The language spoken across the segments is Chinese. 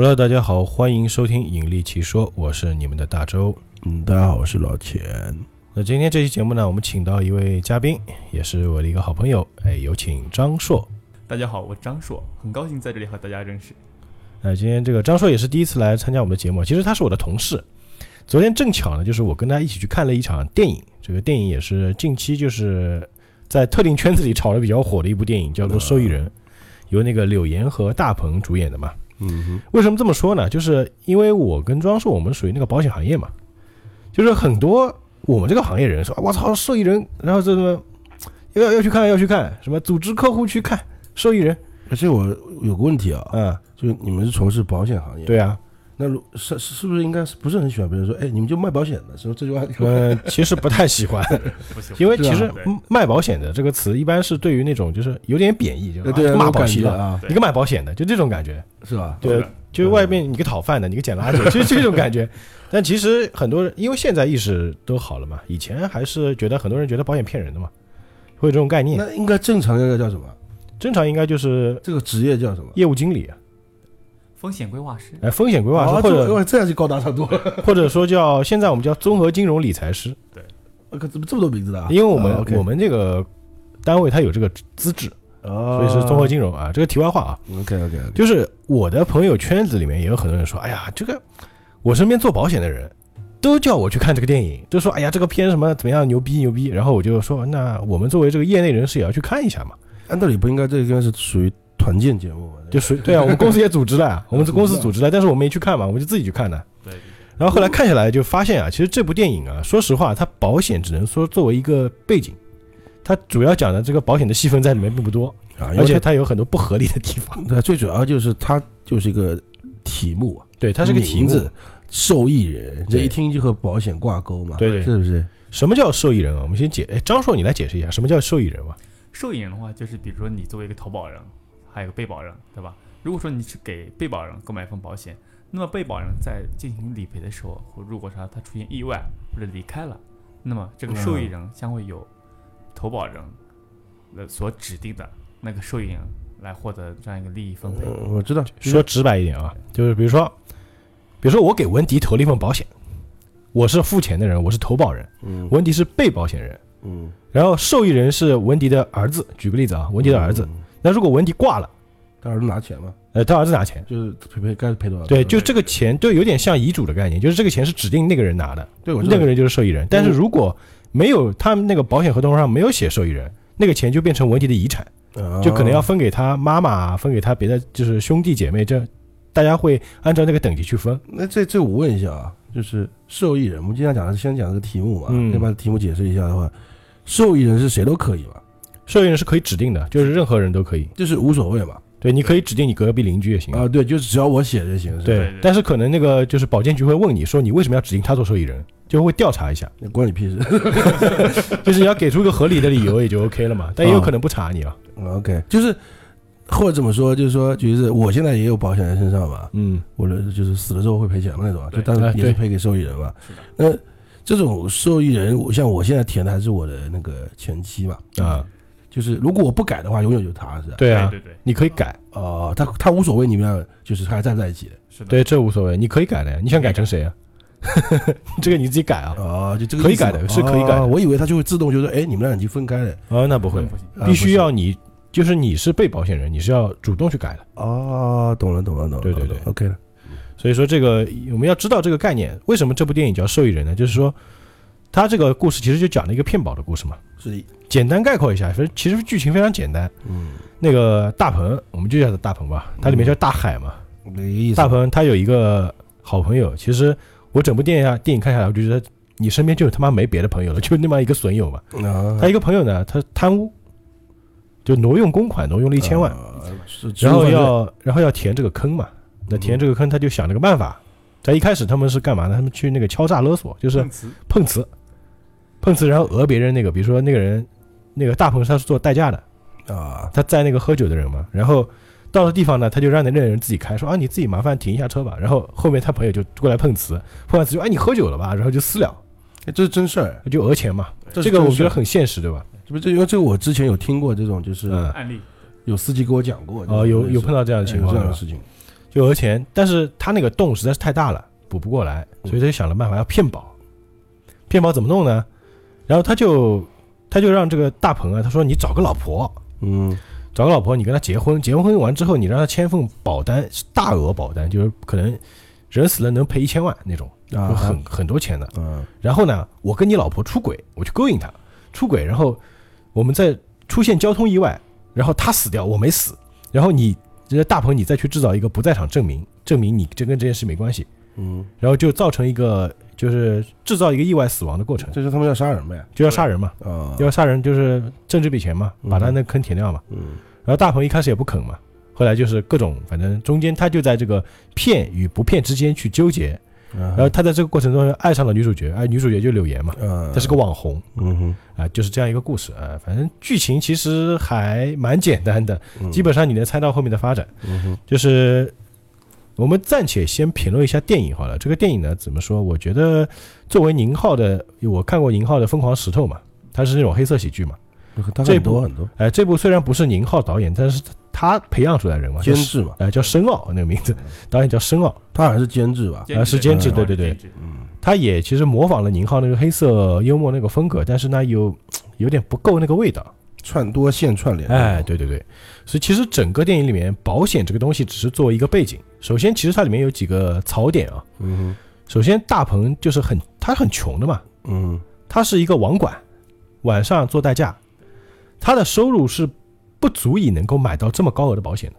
Hello，大家好，欢迎收听《引力奇说》，我是你们的大周。嗯，大家好，我是老钱。那今天这期节目呢，我们请到一位嘉宾，也是我的一个好朋友，哎，有请张硕。大家好，我张硕，很高兴在这里和大家认识。那，今天这个张硕也是第一次来参加我们的节目，其实他是我的同事。昨天正巧呢，就是我跟他一起去看了一场电影，这个电影也是近期就是在特定圈子里炒得比较火的一部电影，叫做《受益人》，由那个柳岩和大鹏主演的嘛。嗯为什么这么说呢？就是因为我跟庄硕，我们属于那个保险行业嘛，就是很多我们这个行业人说，我操，受益人，然后这个要要去看，要去看，什么组织客户去看受益人，而且我有个问题啊，嗯，就你们是从事保险行业，，对啊，那如是是是不是应该是不是很喜欢别人说，哎，你们就卖保险的？说这句话，呃，其实不太喜欢，因为其实卖保险的这个词一般是对于那种就是有点贬义，就骂保险的，觉啊，你个卖保险的，就这种感觉，是吧？对就是外面你个讨饭的，你个捡垃圾，就是 这种感觉。但其实很多人，因为现在意识都好了嘛，以前还是觉得很多人觉得保险骗人的嘛，会有这种概念。那应该正常应该叫什么？正常应该就是这个职业叫什么？业务经理啊，风险规划师，哎，风险规划师，或者哇这样就高大上多了。或者说叫现在我们叫综合金融理财师，我靠，怎么这么多名字的啊？因为我们我们这个单位它有这个资质，哦，所以是综合金融啊。这个题外话啊，OK OK，就是我的朋友圈子里面也有很多人说，哎呀，这个我身边做保险的人都叫我去看这个电影，都说哎呀这个片什么怎么样牛逼牛逼，然后我就说那我们作为这个业内人士也要去看一下嘛，按道理不应该这应该是属于团建节目吗？就属于对啊，我们公司也组织了，我们这公司组织了，但是我们没去看嘛，我们就自己去看的。然后后来看下来就发现啊，其实这部电影啊，说实话，它保险只能说作为一个背景，它主要讲的这个保险的戏份在里面并不多，啊，而且它有很多不合理的地方。对，最主要就是它就是一个题目啊，对，它是个题目名字。受益人，这一听就和保险挂钩嘛，对对是不是？什么叫受益人啊？我们先解，哎，张硕你来解释一下什么叫受益人吧。受益人的话，就是比如说你作为一个投保人，还有个被保人，对吧？如果说你是给被保人购买一份保险，那么被保人在进行理赔的时候，或如果说他出现意外或者离开了，那么这个受益人将会有投保人呃所指定的那个受益人来获得这样一个利益分配。嗯，我知道，说直白一点啊，就是比如说，比如说我给文迪投了一份保险，我是付钱的人，我是投保人，嗯文迪是被保险人，嗯，然后受益人是文迪的儿子。举个例子啊，文迪的儿子，嗯，那如果文迪挂了，他儿子拿钱吗，呃，他儿子拿钱。就是赔赔该赔多少？对，就这个钱就有点像遗嘱的概念，就是这个钱是指定那个人拿的，对，我那个人就是受益人。但是如果没有他们那个保险合同上没有写受益人，那个钱就变成文迪的遗产，啊就可能要分给他妈妈，分给他别的就是兄弟姐妹，这大家会按照那个等级去分。那这这我问一下啊，就是受益人，我们经常讲的是先讲这个题目嘛，嗯先把题目解释一下的话，受益人是谁都可以嘛，受益人是可以指定的，就是任何人都可以。就是无所谓嘛。对，你可以指定你隔壁邻居也行。啊，对，就是只要我写就行，对对对但是可能那个就是保监局会问你说你为什么要指定他做受益人，就会调查一下，那关你屁事。就是你要给出一个合理的理由也就 OK 了嘛。但也有可能不查你啊。嗯 OK，就是或者怎么说，就是说，就是我现在也有保险在身上嘛，嗯，我的就是死了之后会赔钱嘛那种啊，就对当然也是赔给受益人嘛。是的，那这种受益人，我像我现在填的还是我的那个前妻嘛，啊，就是如果我不改的话，永远就是他是吧？对啊对，对对，你可以改，哦，他他无所谓，你们俩就是还在不在一起的是的，对，这无所谓，你可以改的呀。你想改成谁啊？这个你自己改啊。啊，就这个可以改的是可以改我以为他就会自动就说，哎，你们俩已经分开了。啊，那不会，必须要你，就是你是被保险人，你是要主动去改的。啊，懂了，懂了，懂了。对对对，OK 了。所以说这个我们要知道这个概念，为什么这部电影叫受益人呢？就是说，它这个故事其实就讲了一个骗保的故事嘛。是的，简单概括一下，反正其实剧情非常简单。嗯，那个大鹏，我们就叫他大鹏吧，它里面叫大海嘛。那个意思。大鹏他有一个好朋友，其实我整部电影啊电影看下来，我就觉得你身边就他妈没别的朋友了，就那么一个损友嘛。啊，他一个朋友呢，他贪污，就挪用公款，挪用了一千万，然后要然后要填这个坑嘛。那填这个坑，他就想了个办法。在一开始他们是干嘛呢？他们去那个敲诈勒索，就是碰瓷碰瓷，然后讹别人那个，比如说那个人，那个大鹏他是做代驾的，啊，他载那个喝酒的人嘛，然后到了地方呢，他就让那个人自己开，说啊你自己麻烦停一下车吧。然后后面他朋友就过来碰瓷，碰完瓷就哎你喝酒了吧，然后就私了，哎这是真事儿。就讹钱嘛。这这个我觉得很，现实，对吧？这不这因为这个我之前有听过这种，就是嗯，案例，有司机给我讲过。哦有有碰到这样的情况这样的事情。就讹钱，但是他那个洞实在是太大了，补不过来，所以他就想了办法要骗保。骗保怎么弄呢？然后他就他就让这个大鹏啊，他说你找个老婆，嗯。找个老婆，你跟他结婚，结婚完之后，你让他签份保单，大额保单，就是可能人死了能赔一千万那种，就啊。很很多钱的。嗯。然后呢，我跟你老婆出轨，我去勾引她，出轨，然后我们再出现交通意外，然后他死掉，我没死，然后你这个大鹏你再去制造一个不在场证明，证明你这跟这件事没关系，嗯，然后就造成一个就是制造一个意外死亡的过程，这是他们要杀人呗？就要杀人嘛，啊，要杀人就是挣这笔钱嘛，嗯。把他那坑填掉嘛。嗯。然后大鹏一开始也不肯嘛，后来就是各种，反正中间他就在这个骗与不骗之间去纠结，然然后他在这个过程中爱上了女主角，哎，女主角就柳岩嘛，呃，她是个网红。嗯哼，啊，就是这样一个故事啊，反正剧情其实还蛮简单的，嗯。基本上你能猜到后面的发展。嗯哼。就是我们暂且先评论一下电影好了，这个电影呢怎么说？我觉得作为宁浩的，我看过宁浩的《疯狂石头》嘛，它是那种黑色喜剧嘛，这部很多很多。哎，这部虽然不是宁浩导演，但是他培养出来人嘛，监就是制嘛，哎，叫申奥那个名字，导演叫申奥，他好像是监制吧？啊是监制嗯对对对。嗯。他也其实模仿了宁浩那个黑色幽默那个风格，但是呢有有点不够那个味道。串多线串联，哎，，对对对，所以其实整个电影里面，保险这个东西只是作为一个背景。首先，其实它里面有几个槽点啊。嗯首先，大鹏就是很他很穷的嘛，嗯他是一个网管，晚上做代驾，他的收入是不足以能够买到这么高额的保险的。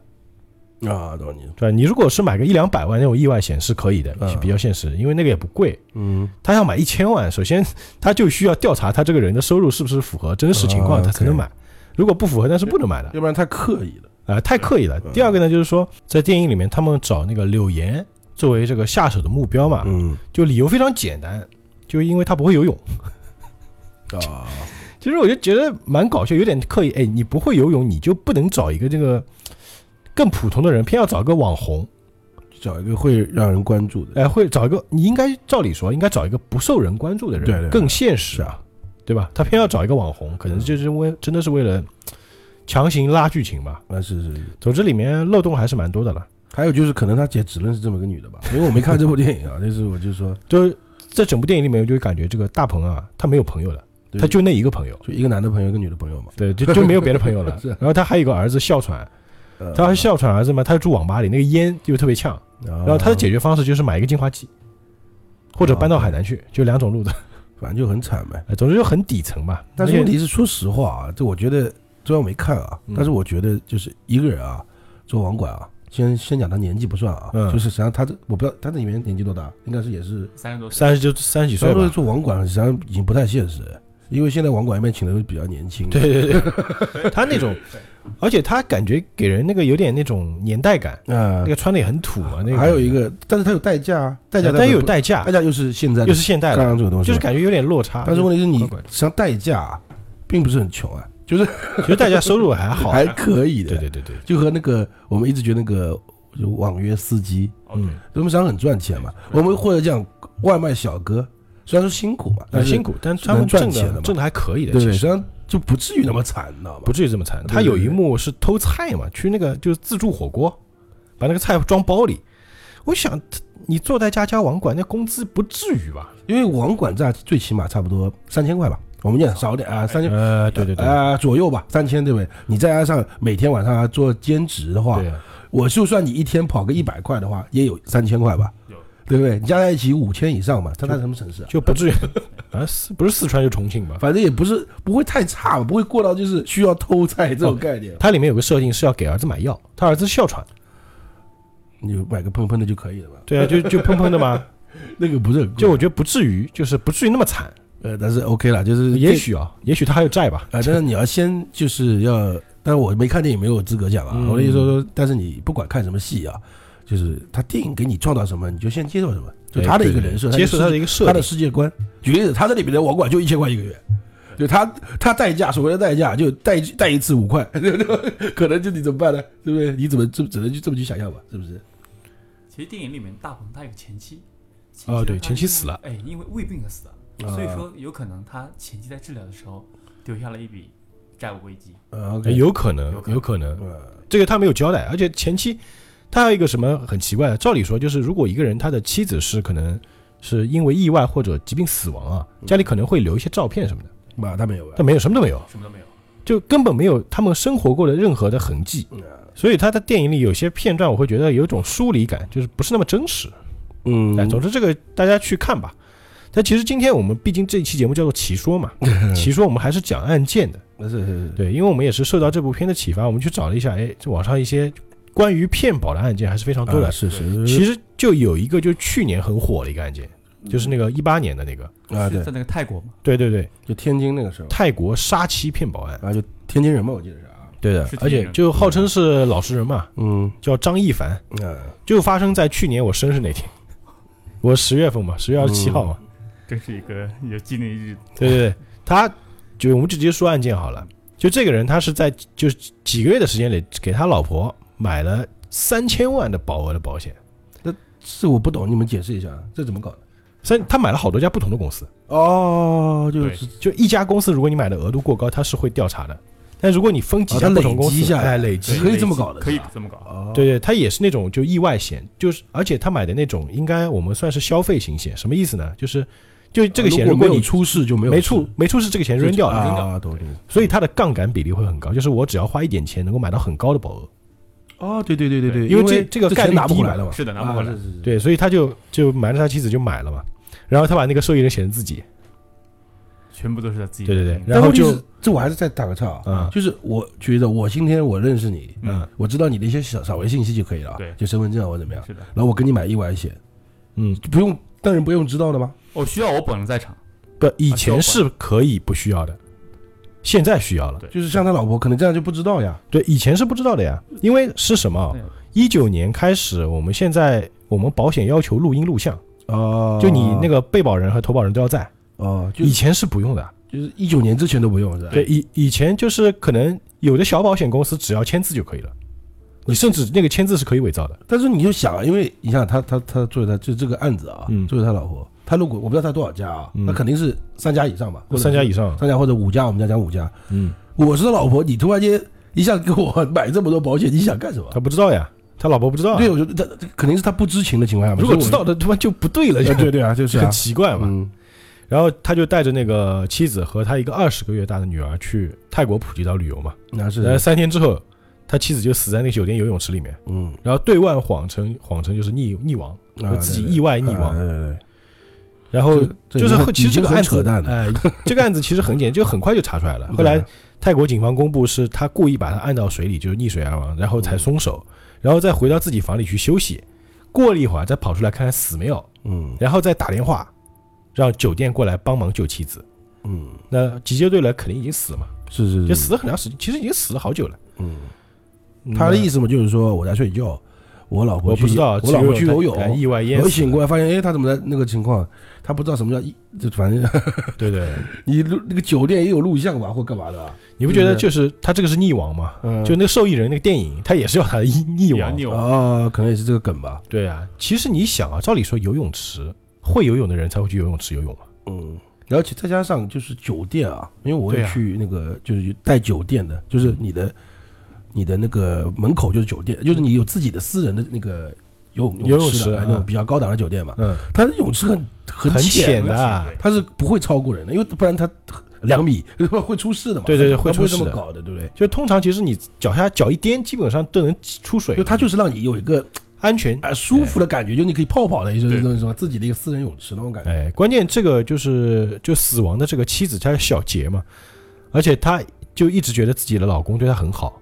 啊，懂你，对吧？你如果是买个一两百万那种意外险是可以的，比较现实，因为那个也不贵。嗯他要买一千万，首先他就需要调查他这个人的收入是不是符合真实情况，哦他才能买。如果不符合，那是不能买的，要不然太刻意了，啊、太刻意了。第二个呢，就是说在电影里面，他们找那个柳岩作为这个下手的目标嘛，嗯就理由非常简单，就因为他不会游泳。啊，其实我就觉得蛮搞笑，有点刻意。哎，你不会游泳，你就不能找一个这个更普通的人，偏要找个网红，找一个会让人关注的，哎，会找一个你应该照理说应该找一个不受人关注的人，对更现实啊，对吧？他偏要找一个网红，可能就是为真的是为了强行拉剧情吧。那是是是。总之里面漏洞还是蛮多的了。还有就是，可能他姐只认识这么个女的吧，因为我没看这部电影啊。但是我就说，就在整部电影里面，我就感觉这个大鹏啊，他没有朋友了，他就那一个朋友，就一个男的朋友，一个女的朋友嘛。对，就就没有别的朋友了 是。然后他还有个儿子哮喘，呃他哮喘儿子嘛，他住网吧里，那个烟就特别呛。然然后他的解决方式就是买一个净化器，或者搬到海南去，就两种路子。反正就很惨呗。哎总之就很底层吧。但是问题是，说实话啊，这我觉得虽然我没看啊嗯，但是我觉得就是一个人啊，做网管啊，先先讲他年纪不算啊，嗯就是实际上他这我不知道他这里面年纪多大，应该是也是，三十多岁，三十就三十几岁虽然说吧。做网管实际上已经不太现实，因为现在网管一般请的都比较年轻。对对对，他那种，而且他感觉给人那个有点那种年代感，啊那，个穿的也很土嘛。那个还有一个，但是他有代驾啊，代驾但又有代代驾代，驾又是现在又是现代刚的，刚这个东西，就是感觉有点落差。但是问题是你怪怪的实际上代驾啊并不是很穷啊，就是 其实代驾收入还好。还可以的。对对对对，就和那个我们一直觉得那个就网约司机，嗯，他们实际上很赚钱嘛。我们或者讲外卖小哥，虽然说辛苦嘛，但是很辛苦，但他们赚挣钱的嘛挣的还可以的，其实实际上就不至于那么惨，你知道吗？不至于这么惨。他有一幕是偷菜嘛，去那个就是自助火锅，把那个菜装包里。我想你坐在家家网管，那工资不至于吧？因为网管这最起码差不多三千块吧，我们讲少点啊，三千。呃，对对对，啊、左右吧，三千对不对？你再加上每天晚上还做兼职的话，对，我就算你一天跑个一百块的话，也有三千块吧有，对不对？你加在一起五千以上嘛，他在什么城市啊？就不至于 啊，四不是四川就重庆吧？反正也不是不会太差吧，不会过到就是需要偷菜这种概念。它里面有个设定是要给儿子买药，他儿子哮喘，你就买个喷喷的就可以了嘛。对啊，就就喷喷的嘛，那个不是很贵，就我觉得不至于，就是不至于那么惨，呃，但是 OK 了，就是也许啊，也许他还有债吧，啊，但是你要先就是要，但是我没看电影，没有资格讲啊。嗯我的意思说说，但是你不管看什么戏啊，就是他电影给你创造什么，你就先接受什么，就他的一个人设，接受他的一一个设他的，世界观。举个例子，他这里面的网管就一千块一个月。就他他代驾，所谓的代驾就代代一次五块，可能就你怎么办呢？对不对？你怎么这只能就这么去想象吧？是不是？其实电影里面大鹏他有个前妻，哦对前妻死了哎，因为胃病而死的，啊所以说有可能他前妻在治疗的时候丢下了一笔债务危机。呃有可能有，可能有可能，呃这个他没有交代，而且前期他还有一个什么很奇怪的，照理说就是如果一个人他的妻子是可能是因为意外或者疾病死亡啊，家里可能会留一些照片什么的，妈，他没有他没有，什么都没有，什么都没有。就根本没有他们生活过的任何的痕迹。嗯所以他的电影里有些片段，我会觉得有一种疏离感，就是不是那么真实。嗯哎，总之这个大家去看吧。但其实今天我们毕竟这一期节目叫做奇说嘛，奇说我们还是讲案件的，是是是，对，因为我们也是受到这部片的启发，我们去找了一下，哎，这网上一些关于骗保的案件还是非常多的。啊是是，其实就有一个，就去年很火的一个案件，就是那个一八年的那个，啊对。在，那个泰国嘛，对对对，就天津那个时候。泰国杀妻骗保案，啊，就天津人嘛，我记得是啊，对的，而且就号称是老实人嘛，嗯。叫张一凡，嗯，就发生在去年我生日那天，我十月份嘛，十月二十七号嘛，真是一个有纪念日。对对对，他就我们就直接说案件好了。就这个人，他是在就是几个月的时间里，给他老婆买了三千万的保额的保险。是我不懂，你们解释一下，这怎么搞的？三，他买了好多家不同的公司，哦，就是就一家公司，如果你买的额度过高，他是会调查的。但如果你分几家不同公司，哎，累积对，可以这么搞的可以这么搞。哦，对对，他也是那种就意外险，就是而且他买的那种，应该我们算是消费型险，什么意思呢？就是就这个险，如如果你出事就没有没出没出事，这个钱扔掉了，啊，懂懂。所以它的杠杆比例会很高，就是我只要花一点钱，能够买到很高的保额。哦，对对对对对，因为这这这个概率钱拿不回来了嘛，是的拿不回来。啊是是是。对，所以他就就瞒着他妻子就买了嘛，然后他把那个受益人写成自己，全部都是他自己对对对然后就这我还是再打个岔啊，嗯。就是我觉得我今天我认识你，嗯。我知道你的一些小小微信息就可以了啊，对。就身份证啊或者怎么样，是的。然后我给你买意外险，嗯，不用，当然不用知道的吗？我需要我本人在场，不，以前是可以不需要的，现在需要了。就是像他老婆可能这样就不知道呀，对，以前是不知道的呀，因为是什么？一九年开始，我们现在我们保险要求录音录像，哦，就你那个被保人和投保人都要在，哦，就以前是不用的。就是一九年之前都不用是吧？对，以以前就是可能有的小保险公司只要签字就可以了，你甚至那个签字是可以伪造的。但是你就想啊，因为你想他他他作为他就这个案子啊，嗯作为他老婆，他入股我不知道他多少家啊，嗯那肯定是三家以上吧，或者三家以上，三家或者五家，我们家讲五家。嗯，我是他老婆，你突然间一下给我买这么多保险，你想干什么？他不知道呀，他老婆不知道啊。对，我觉得他肯定是他不知情的情况下嘛。如果知道的，他妈就不对了，对对啊，就是啊很，奇怪嘛。嗯然后他就带着那个妻子和他一个二十个月大的女儿去泰国普吉岛旅游嘛。那是然后三天之后，他妻子就死在那个酒店游泳池里面，嗯，然后对外谎称谎称就是溺溺亡，自己意外溺亡。啊对对对，然后就是其实这个案子。哎，这个案子其实很简单，就很快就查出来了。后来泰国警方公布是他故意把他按到水里，就是溺水而亡，然后才松手，然后再回到自己房里去休息。过了一会儿再跑出来看看死没有，嗯然后再打电话让酒店过来帮忙救妻子。嗯，那急救队来肯定已经死了嘛，是是，就死了很长时间，其实已经死了好久了。嗯，他的意思嘛，就是说我在睡觉，我老婆不知道，我老婆去游泳，哎意外淹死。我醒过来发现，哎，他怎么在那个情况？他不知道什么叫一，就反正 对对，你录那个酒店也有录像吧，或干嘛的吧？你不觉得就是他这个是溺亡吗？嗯，就那个受益人那个电影，他也是要他的溺 溺亡。啊，可能也是这个梗吧。对啊，其实你想啊，照理说游泳池会游泳的人才会去游泳池游泳嘛。嗯，而且再加上就是酒店啊，因为我也去那个就是带酒店的，就是你的你的那个门口就是酒店，就是你有自己的私人的那个游泳游泳池那种嗯比较高档的酒店嘛，嗯，它的泳池很很很浅浅的啊，它是不会超过人的，因为不然它两米 会出事的嘛。对对对会会出事的这么搞的，对不对？就通常其实你脚下脚一颠，基本上都能出水就。它就是让你有一个安全。啊舒服的感觉，就你可以泡泡的一种对那种什么自己的一个私人泳池那种感觉。哎，关键这个就是就死亡的这个妻子，她叫小杰嘛，而且她就一直觉得自己的老公对她很好，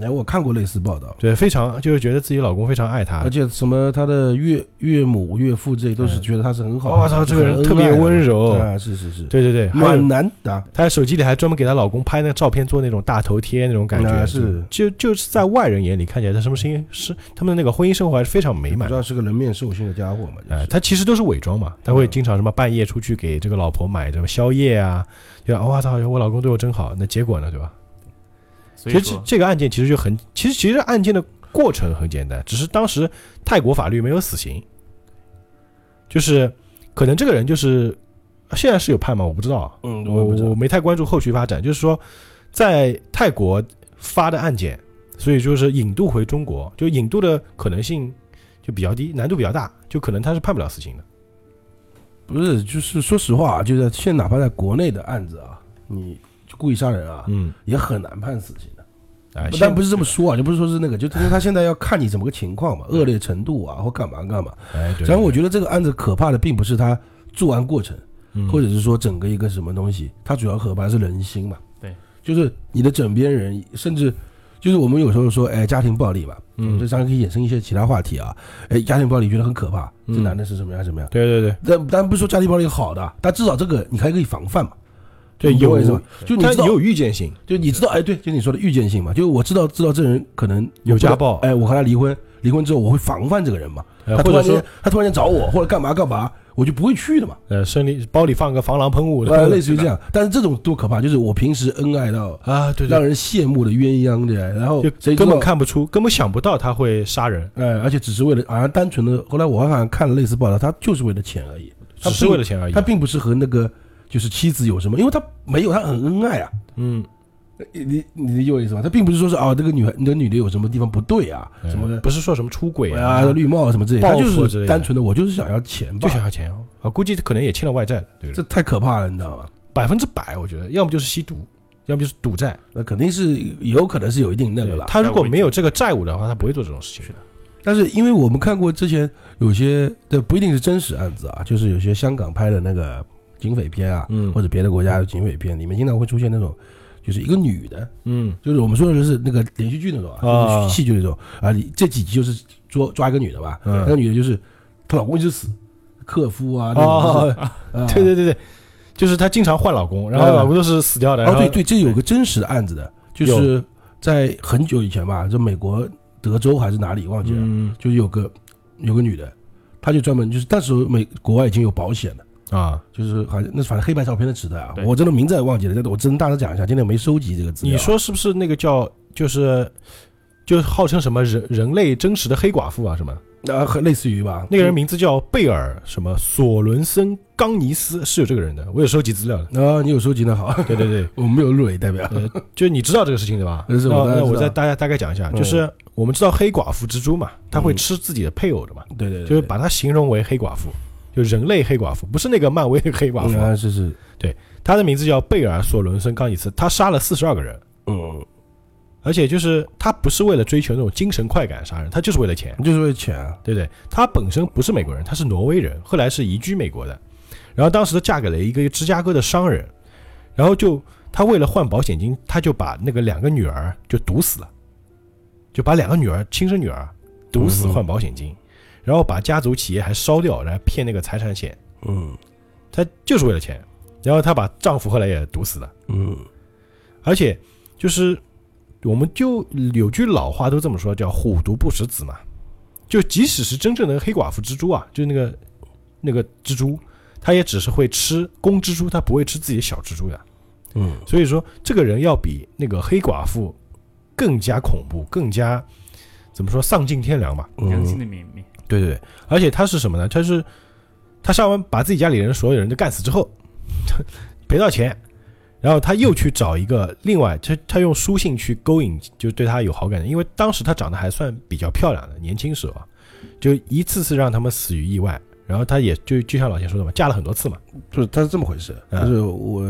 哎，我看过类似报道，对，非常就是觉得自己老公非常爱她而。且什么她的岳岳母、岳父这些都是嗯觉得她是很好的。我操，这个人特别温柔。啊，是是是，对对对，还有暖男啊，她手机里还专门给她老公拍那个照片，做那种大头贴那种感觉。啊是就就是在外人眼里看起来，她什么声音是他们的那个婚姻生活还是非常美满的。不知道是个人面兽心的家伙嘛？就哎，他其实都是伪装嘛，他会经常什么半夜出去给这个老婆买什么宵夜啊，就我操，我老公对我真好。那结果呢，对吧？其实所以说，这个案件其实就很，其实其实案件的过程很简单，只是当时泰国法律没有死刑，就是可能这个人就是现在是有判吗？我不知道啊，嗯，我我不知我没太关注后续发展。就是说，在泰国发的案件，所以就是引渡回中国，就引渡的可能性就比较低，难度比较大，就可能他是判不了死刑的。不是，就是说实话啊，就是现在哪怕在国内的案子啊，你就故意杀人啊，嗯，也很难判死刑的。哎，但不是这么说啊，就不是说是那个，就因为他现在要看你怎么个情况嘛，恶劣程度啊，或干嘛干嘛。哎，对。然后我觉得这个案子可怕的并不是他作案过程，嗯或者是说整个一个什么东西，它主要可怕的是人心嘛。对，就是你的枕边人，甚至就是我们有时候说，哎，家庭暴力吧，嗯这当然可以衍生一些其他话题啊。哎，家庭暴力觉得很可怕，这嗯男的是什么样什么样？对对对但但不是说家庭暴力好的，但至少这个你还可以防范嘛。对，有意思吗？就你知道，它有预见性，就你知道，哎，对，就你说的预见性嘛，就我知道知道这人可能有家暴哎，我和他离婚，离婚之后我会防范这个人嘛。他突然间他突然间找我或者干嘛干嘛，我就不会去的嘛。呃，身里包里放个防狼喷雾，呃，类似于这样，但是这种多可怕！就是我平时恩爱到啊，对对，让人羡慕的鸳鸯的，然后就谁根本？看不出，根本想不到他会杀人，哎，而且只是为了好像单纯的，后来我好像看了类似报道，他就是为了钱而已，他只是为了钱而已。他并不是和那个就是妻子有什么，因为他没有，他很恩爱啊。嗯，你你你理解我意思吗？他并不是说是啊，这个女孩，你的女的有什么地方不对啊，呃什么不是说什么出轨啊，绿帽什么之类的，他就是单纯的我就是想要钱吧就，想要钱哦，啊，估计可能也欠了外债，对不这？太可怕了，你知道吗？百分之百，我觉得要么就是吸毒，要么就是赌债。那肯定是有可能是有一定那个了。他如果没有这个债务的话，他不会做这种事情的。但是因为我们看过之前有些这不一定是真实案子啊，就是有些香港拍的那个警匪片啊，嗯。或者别的国家的警匪片里面经常会出现那种，就是一个女的，嗯。就是我们说的就是那个连续剧那种啊，戏剧那种啊，你这几集就是捉抓一个女的吧，嗯。那个女的就是她老公一直死，克夫啊，对对对对，就是她经常换老公，然后嗯老公都是死掉的。哦对对，这有个真实的案子的，就是在很久以前吧，就美国德州还是哪里忘记了，嗯。就是有个有个女的，她就专门就是那时候美国外已经有保险了。啊，就是好像那反正黑白照片的时代啊，对我真的名字也忘记了，我真大致讲一下，今天没收集这个资料。你说是不是那个叫就是就号称什么人人类真实的黑寡妇啊什么？啊，很类似于吧？那个人名字叫贝尔什么索伦森冈尼斯，是有这个人的，我有收集资料的。啊，你有收集的好，对对对，我没有入围代表。呃，就你知道这个事情对吧？呃是那那我当然知道我再大家大概讲一下，嗯就是我们知道黑寡妇蜘蛛嘛，它会嗯吃自己的配偶的嘛，对对，对就是把它形容为黑寡妇，就人类黑寡妇，不是那个漫威的黑寡妇。啊，啊，是。对，他的名字叫贝尔索伦森冈尼斯，他杀了四十二个人，嗯，而且就是他不是为了追求那种精神快感杀人，他就是为了钱，就是为钱啊。对不对？他本身不是美国人，他是挪威人，后来是移居美国的，然后当时嫁给了一个芝加哥的商人，然后就他为了换保险金，他就把那个两个女儿就毒死了，就把两个女儿亲生女儿毒死换保险金，然后把家族企业还烧掉，然后骗那个财产险，嗯她就是为了钱，然后她把丈夫后来也毒死了，嗯而且就是我们就有句老话都这么说，叫虎毒不食子嘛。就即使是真正的黑寡妇蜘蛛啊，就是那个那个蜘蛛，它也只是会吃公蜘蛛，它不会吃自己的小蜘蛛的。嗯所以说，这个人要比那个黑寡妇更加恐怖，更加怎么说丧尽天良吧？良心嗯，的泯灭。对对对，而且他是什么呢？他是他杀完把自己家里人所有人都干死之后，赔到钱，然后他又去找一个另外，他他用书信去勾引，就对他有好感的，因为当时他长得还算比较漂亮的，年轻时候，就一次次让他们死于意外。然后他也就就像老钱说的嘛，嫁了很多次嘛，就是他是这么回事，嗯就是我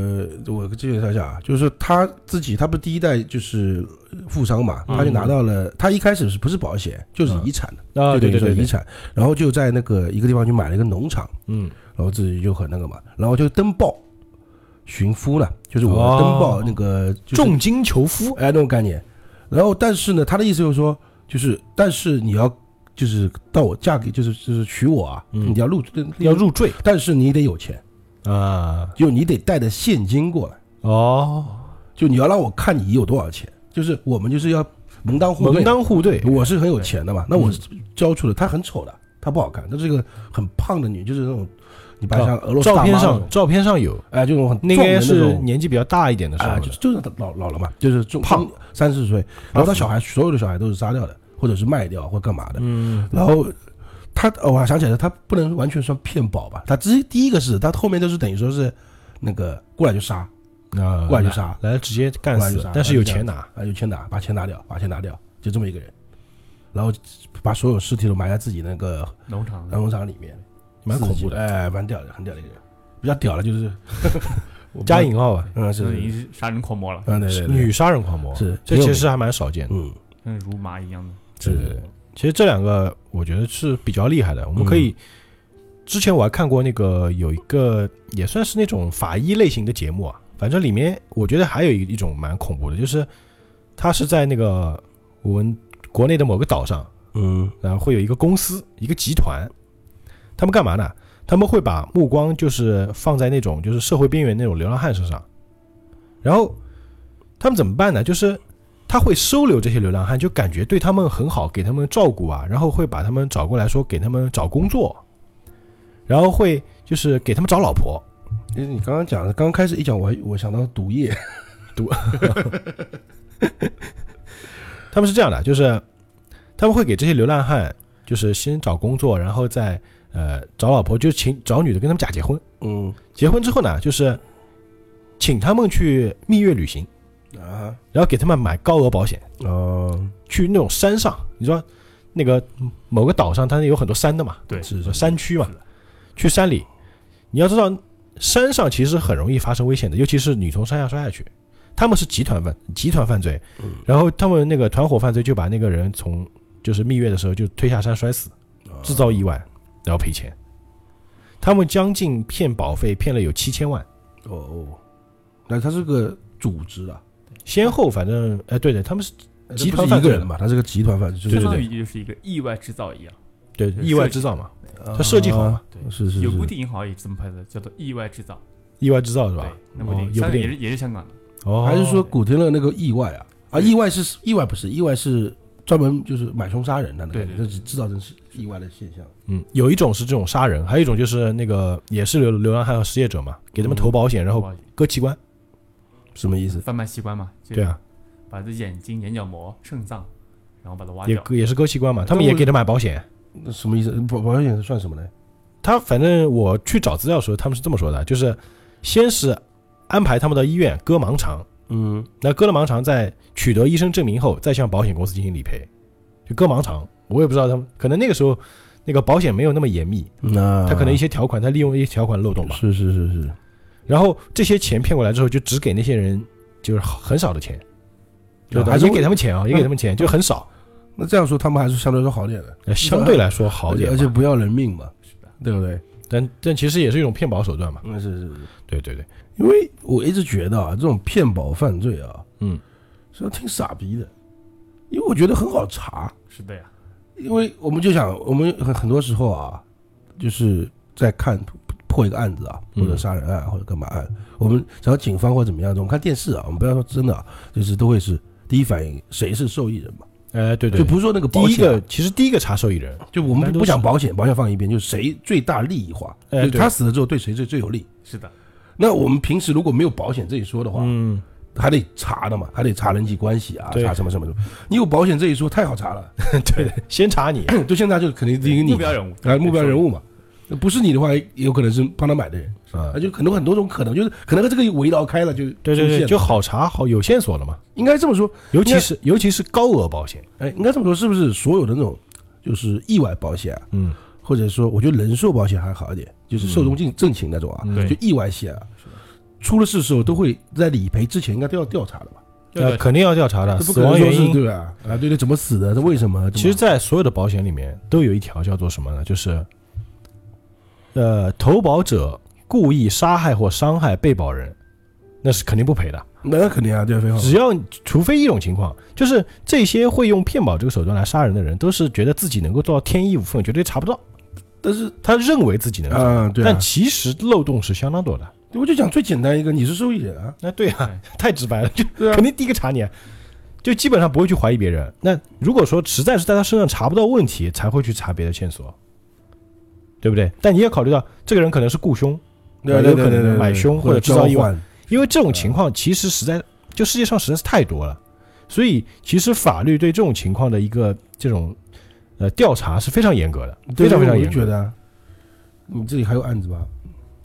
我介绍一下啊，就是他自己，他不是第一代就是富商嘛，嗯。他就拿到了，他一开始是不是保险，就是遗产。对对对对，遗产，然后就在那个一个地方去买了一个农场。嗯，然后自己就很那个嘛，然后就登报寻夫了，就是我哦登报那个、就是、重金求夫，哎那种概念。然后但是呢，他的意思就是说，就是但是你要就是到我嫁给就是就是娶我啊，嗯。你要入要，入赘。但是你得有钱，啊，就你得带着现金过来，哦，就你要让我看你有多少钱，就是我们就是要门当户对。门当户对，我是很有钱的嘛，那我嗯。交出的，她很丑的，她不好看，她是个很胖的女，就是那种你把像俄罗斯照片上照片上有，哎，这种很那应壮的该是种年纪比较大一点的时候啊，了，就是就是老老了嘛，就是中胖。三四十岁，然后他小孩所有的小孩都是杀掉的，或者是卖掉或干嘛的，嗯，然后他哦我还想起来了，他不能完全算骗保吧，他第第一个是他后面都是等于说是那个过来就杀啊，过来就杀。来直接干死但是有钱拿，啊，有钱拿，把钱拿掉，把钱拿掉，就这么一个人，然后把所有尸体都埋在自己那个农场农场里面，蛮恐怖的，哎，蛮屌的，很屌的一个人。比较屌的就是 加引号 吧，嗯是杀人狂魔了，嗯对对对。女杀人狂魔，是这其实还蛮少见的。嗯。跟如麻一样的。是对对对，其实这两个我觉得是比较厉害的。我们可嗯以，之前我还看过那个有一个也算是那种法医类型的节目啊，反正里面我觉得还有一一种蛮恐怖的，就是他是在那个我们国内的某个岛上，嗯然后会有一个公司一个集团，他们干嘛呢？他们会把目光就是放在那种就是社会边缘那种流浪汉身上，然后他们怎么办呢？就是他会收留这些流浪汉，就感觉对他们很好，给他们照顾啊，然后会把他们找过来说给他们找工作，然后会就是给他们找老婆，你刚刚讲的，刚刚开始一讲，我还我想到毒液，毒。他们是这样的，就是他们会给这些流浪汉就是先找工作，然后再呃找老婆，就请找女的跟他们假结婚。嗯。结婚之后呢，就是请他们去蜜月旅行，啊然后给他们买高额保险，哦。去那种山上，你说那个某个岛上，它有很多山的嘛，对，是说山区嘛，去山里，你要知道山上其实很容易发生危险的，尤其是你从山下摔下去，他们是集团犯集团犯罪，嗯。然后他们那个团伙犯罪就把那个人从就是蜜月的时候就推下山摔死，制造意外，然后赔钱。他们将近骗保费骗了有七千万，哦哦，那他是个组织啊，先后反正哎对对，他们是集团犯罪一个人嘛，他是个集团犯罪，就是相当于就是一个意外制造一样。对对意外制造嘛，他他设计好嘛，对，是是是，有部电影好像也是这么拍的，叫做《意外制造》，意外制造是吧？，那部电影也是也是香港的，哦，还是说古天乐那个意外啊啊，意外是意外不是意外是专门就是买凶杀人的那个，对对这只制造成是意外的现象。嗯，有一种是这种杀人，还有一种就是那个也是流流浪汉和失业者嘛，给他们投保险，然后割器官。什么意思？贩卖器官嘛，对啊，把这眼睛、眼角膜、肾脏，然后把它挖掉。也割也是割器官嘛，他们也给他买保险。那什么意思？保保险算什么呢？他反正我去找资料的时候，他们是这么说的，就是先是安排他们到医院割盲肠，嗯，那割了盲肠，在取得医生证明后，再向保险公司进行理赔。就割盲肠，我也不知道他们可能那个时候那个保险没有那么严密，那他可能一些条款，他利用一些条款漏洞吧。是是是是，然后这些钱骗过来之后，就只给那些人就是很少的钱，就还是也给他们钱啊，也给他们钱，就很少，那这样说他们还是相对来说好点的，呃相对来说好点。而且不要人命嘛，对不对？但但其实也是一种骗保手段嘛。嗯，是是是，对对对，因为我一直觉得啊，这种骗保犯罪啊，嗯，实际上挺傻逼的，因为我觉得很好查，是的呀，因为我们就想，我们很很多时候啊，就是在看破一个案子啊，嗯。或者杀人案或者干嘛案，我们只要警方或怎么样，我们看电视啊，我们不要说真的啊，就是都会是第一反应谁是受益人嘛，呃对对，就不是说那个第一个其实第一个查受益人，就我们不讲保险，保险放一边，就是谁最大利益化，就他死了之后对谁最最有利。是的，那我们平时如果没有保险这一说的话，嗯，还得查的嘛，还得查人际关系啊，查什么什么什么。你有保险这一说太好查了，对，先查你，就现在就肯定第一个你目标人物。啊，目标人物嘛，那不是你的话，也有可能是帮他买的人啊啊，就很多很多种可能，就是可能这个围绕开了就对对对，就好查好有线索了嘛。应该这么说，尤其是尤其是高额保险，哎，应该这么说，是不是所有的那种就是意外保险啊，嗯，或者说我觉得人寿保险还好一点，就是寿终正正寝那种啊，就意外险啊，出了事时候都会在理赔之前应该都要调查的吧？呃，肯定要调查的，这不死可能说是亡原因。对吧？啊，对对，怎么死的？这为什么？其实，在所有的保险里面都有一条叫做什么呢？就是，呃，投保者故意杀害或伤害被保人，那是肯定不赔的。那肯定啊，对，非常只要除非一种情况，就是这些会用骗保这个手段来杀人的人，都是觉得自己能够做到天衣无缝，绝对查不到。但是他认为自己能查到，啊，对啊但，其实漏洞是相当多的。我就讲最简单一个，你是受益人啊，那对啊，太直白了，就对啊肯定第一个查你啊，就基本上不会去怀疑别人。那如果说实在是在他身上查不到问题，才会去查别的线索，对不对？但你也考虑到这个人可能是雇凶，对有可能买凶或者制造意外，因为这种情况其实实在就世界上实在是太多了，所以其实法律对这种情况的一个这种呃调查是非常严格的，非常非常严格的。你这里还有案子吗？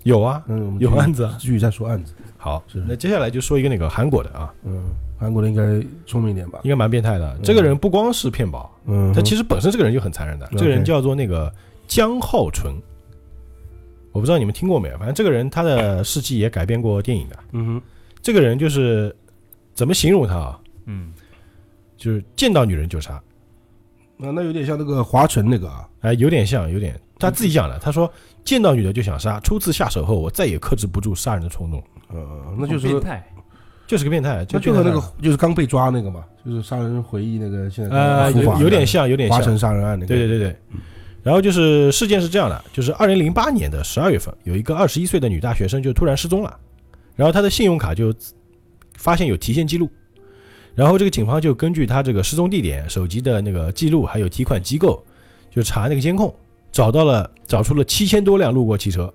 有啊，嗯，有案子啊。继续再说案子。好，那接下来就说一个那个韩国的啊，嗯，韩国的应该聪明一点吧？应该蛮变态的。这个人不光是骗保，嗯，他其实本身这个人就很残忍的。这个人叫做那个姜浩纯，我不知道你们听过没有，反正这个人他的事迹也改编过电影的。嗯哼，这个人就是怎么形容他啊？嗯，就是见到女人就杀，那那有点像那个华晨那个啊，哎，有点像，有点。他自己讲的。他说见到女的就想杀，初次下手后，我再也克制不住杀人的冲动，呃，那就是变态，就是个变态，就就和那个就是刚被抓那个嘛，就是杀人回忆那个现在呃有有点像，有点像，华晨杀人案那个，对对对对。然后就是事件是这样的，就是二零零八年的十二月份，有一个二十一岁的女大学生就突然失踪了，然后她的信用卡就发现有提现记录，然后这个警方就根据她这个失踪地点、手机的那个记录，还有提款机构，就查那个监控，找到了找出了七千多辆路过汽车，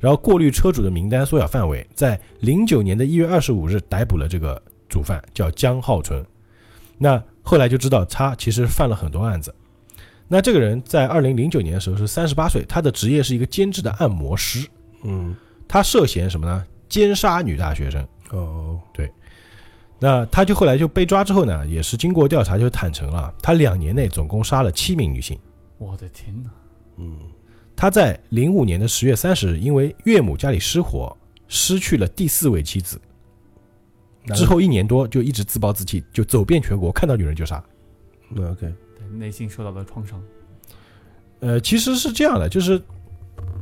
然后过滤车主的名单缩小范围，在零九年的一月二十五日逮捕了这个主犯，叫江浩纯。那后来就知道他其实犯了很多案子。那这个人在二零零九年的时候是三十八岁，他的职业是一个兼职的按摩师，嗯，他涉嫌什么呢？奸杀女大学生。哦，对那他就后来就被抓之后呢，也是经过调查就坦诚了，他两年内总共杀了七名女性。我的天哪！嗯，他在零五年的十月三十日，因为岳母家里失火，失去了第四位妻子。之后一年多就一直自暴自弃，就走遍全国，看到女人就杀。那 OK，对内心受到了创伤，呃，其实是这样的，就是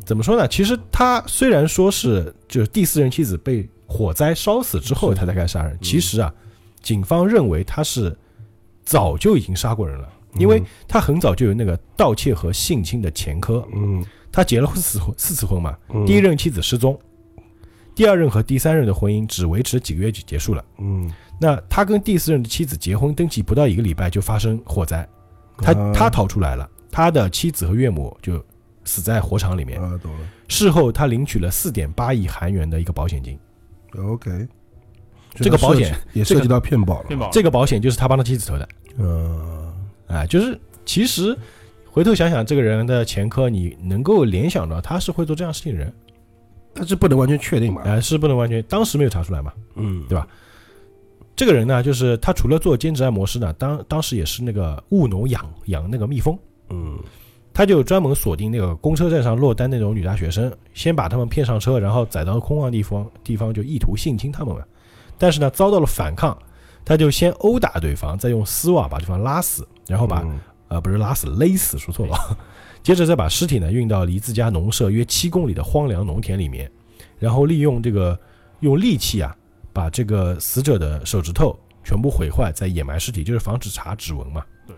怎么说呢？其实他虽然说是就是第四任妻子被火灾烧死之后他才开始杀人，嗯。其实啊，警方认为他是早就已经杀过人了，因为他很早就有那个盗窃和性侵的前科，嗯，他结了四次婚四次婚嘛，嗯。第一，任妻子失踪，第二任和第三任的婚姻只维持几个月就结束了。嗯，那他跟第四任的妻子结婚登记不到一个礼拜就发生火灾，他啊。他逃出来了，他的妻子和岳母就死在火场里面。啊，懂了。事后他领取了四点八亿韩元的一个保险金，，OK，这个保险这个也涉及到骗保了，骗保这个保险就是他帮他妻子投的。嗯，啊，就是其实回头想想这个人的前科，你能够联想到他是会做这样事情的人，但是不能完全确定嘛，啊，是不能完全当时没有查出来嘛。嗯，对吧这个人呢，就是他除了做兼职按摩师呢，当当时也是那个务农养养那个蜜蜂，嗯，他就专门锁定那个公车站上落单那种女大学生，先把她们骗上车，然后载到空旷地方地方就意图性侵她们嘛。但是呢，遭到了反抗，他就先殴打对方，再用丝袜把对方拉死，然后把、嗯。呃不是拉死勒死，说错了，接着再把尸体呢运到离自家农舍约七公里的荒凉农田里面，然后利用这个用利器啊把这个死者的手指头全部毁坏，再掩埋尸体，就是防止查指纹嘛。对。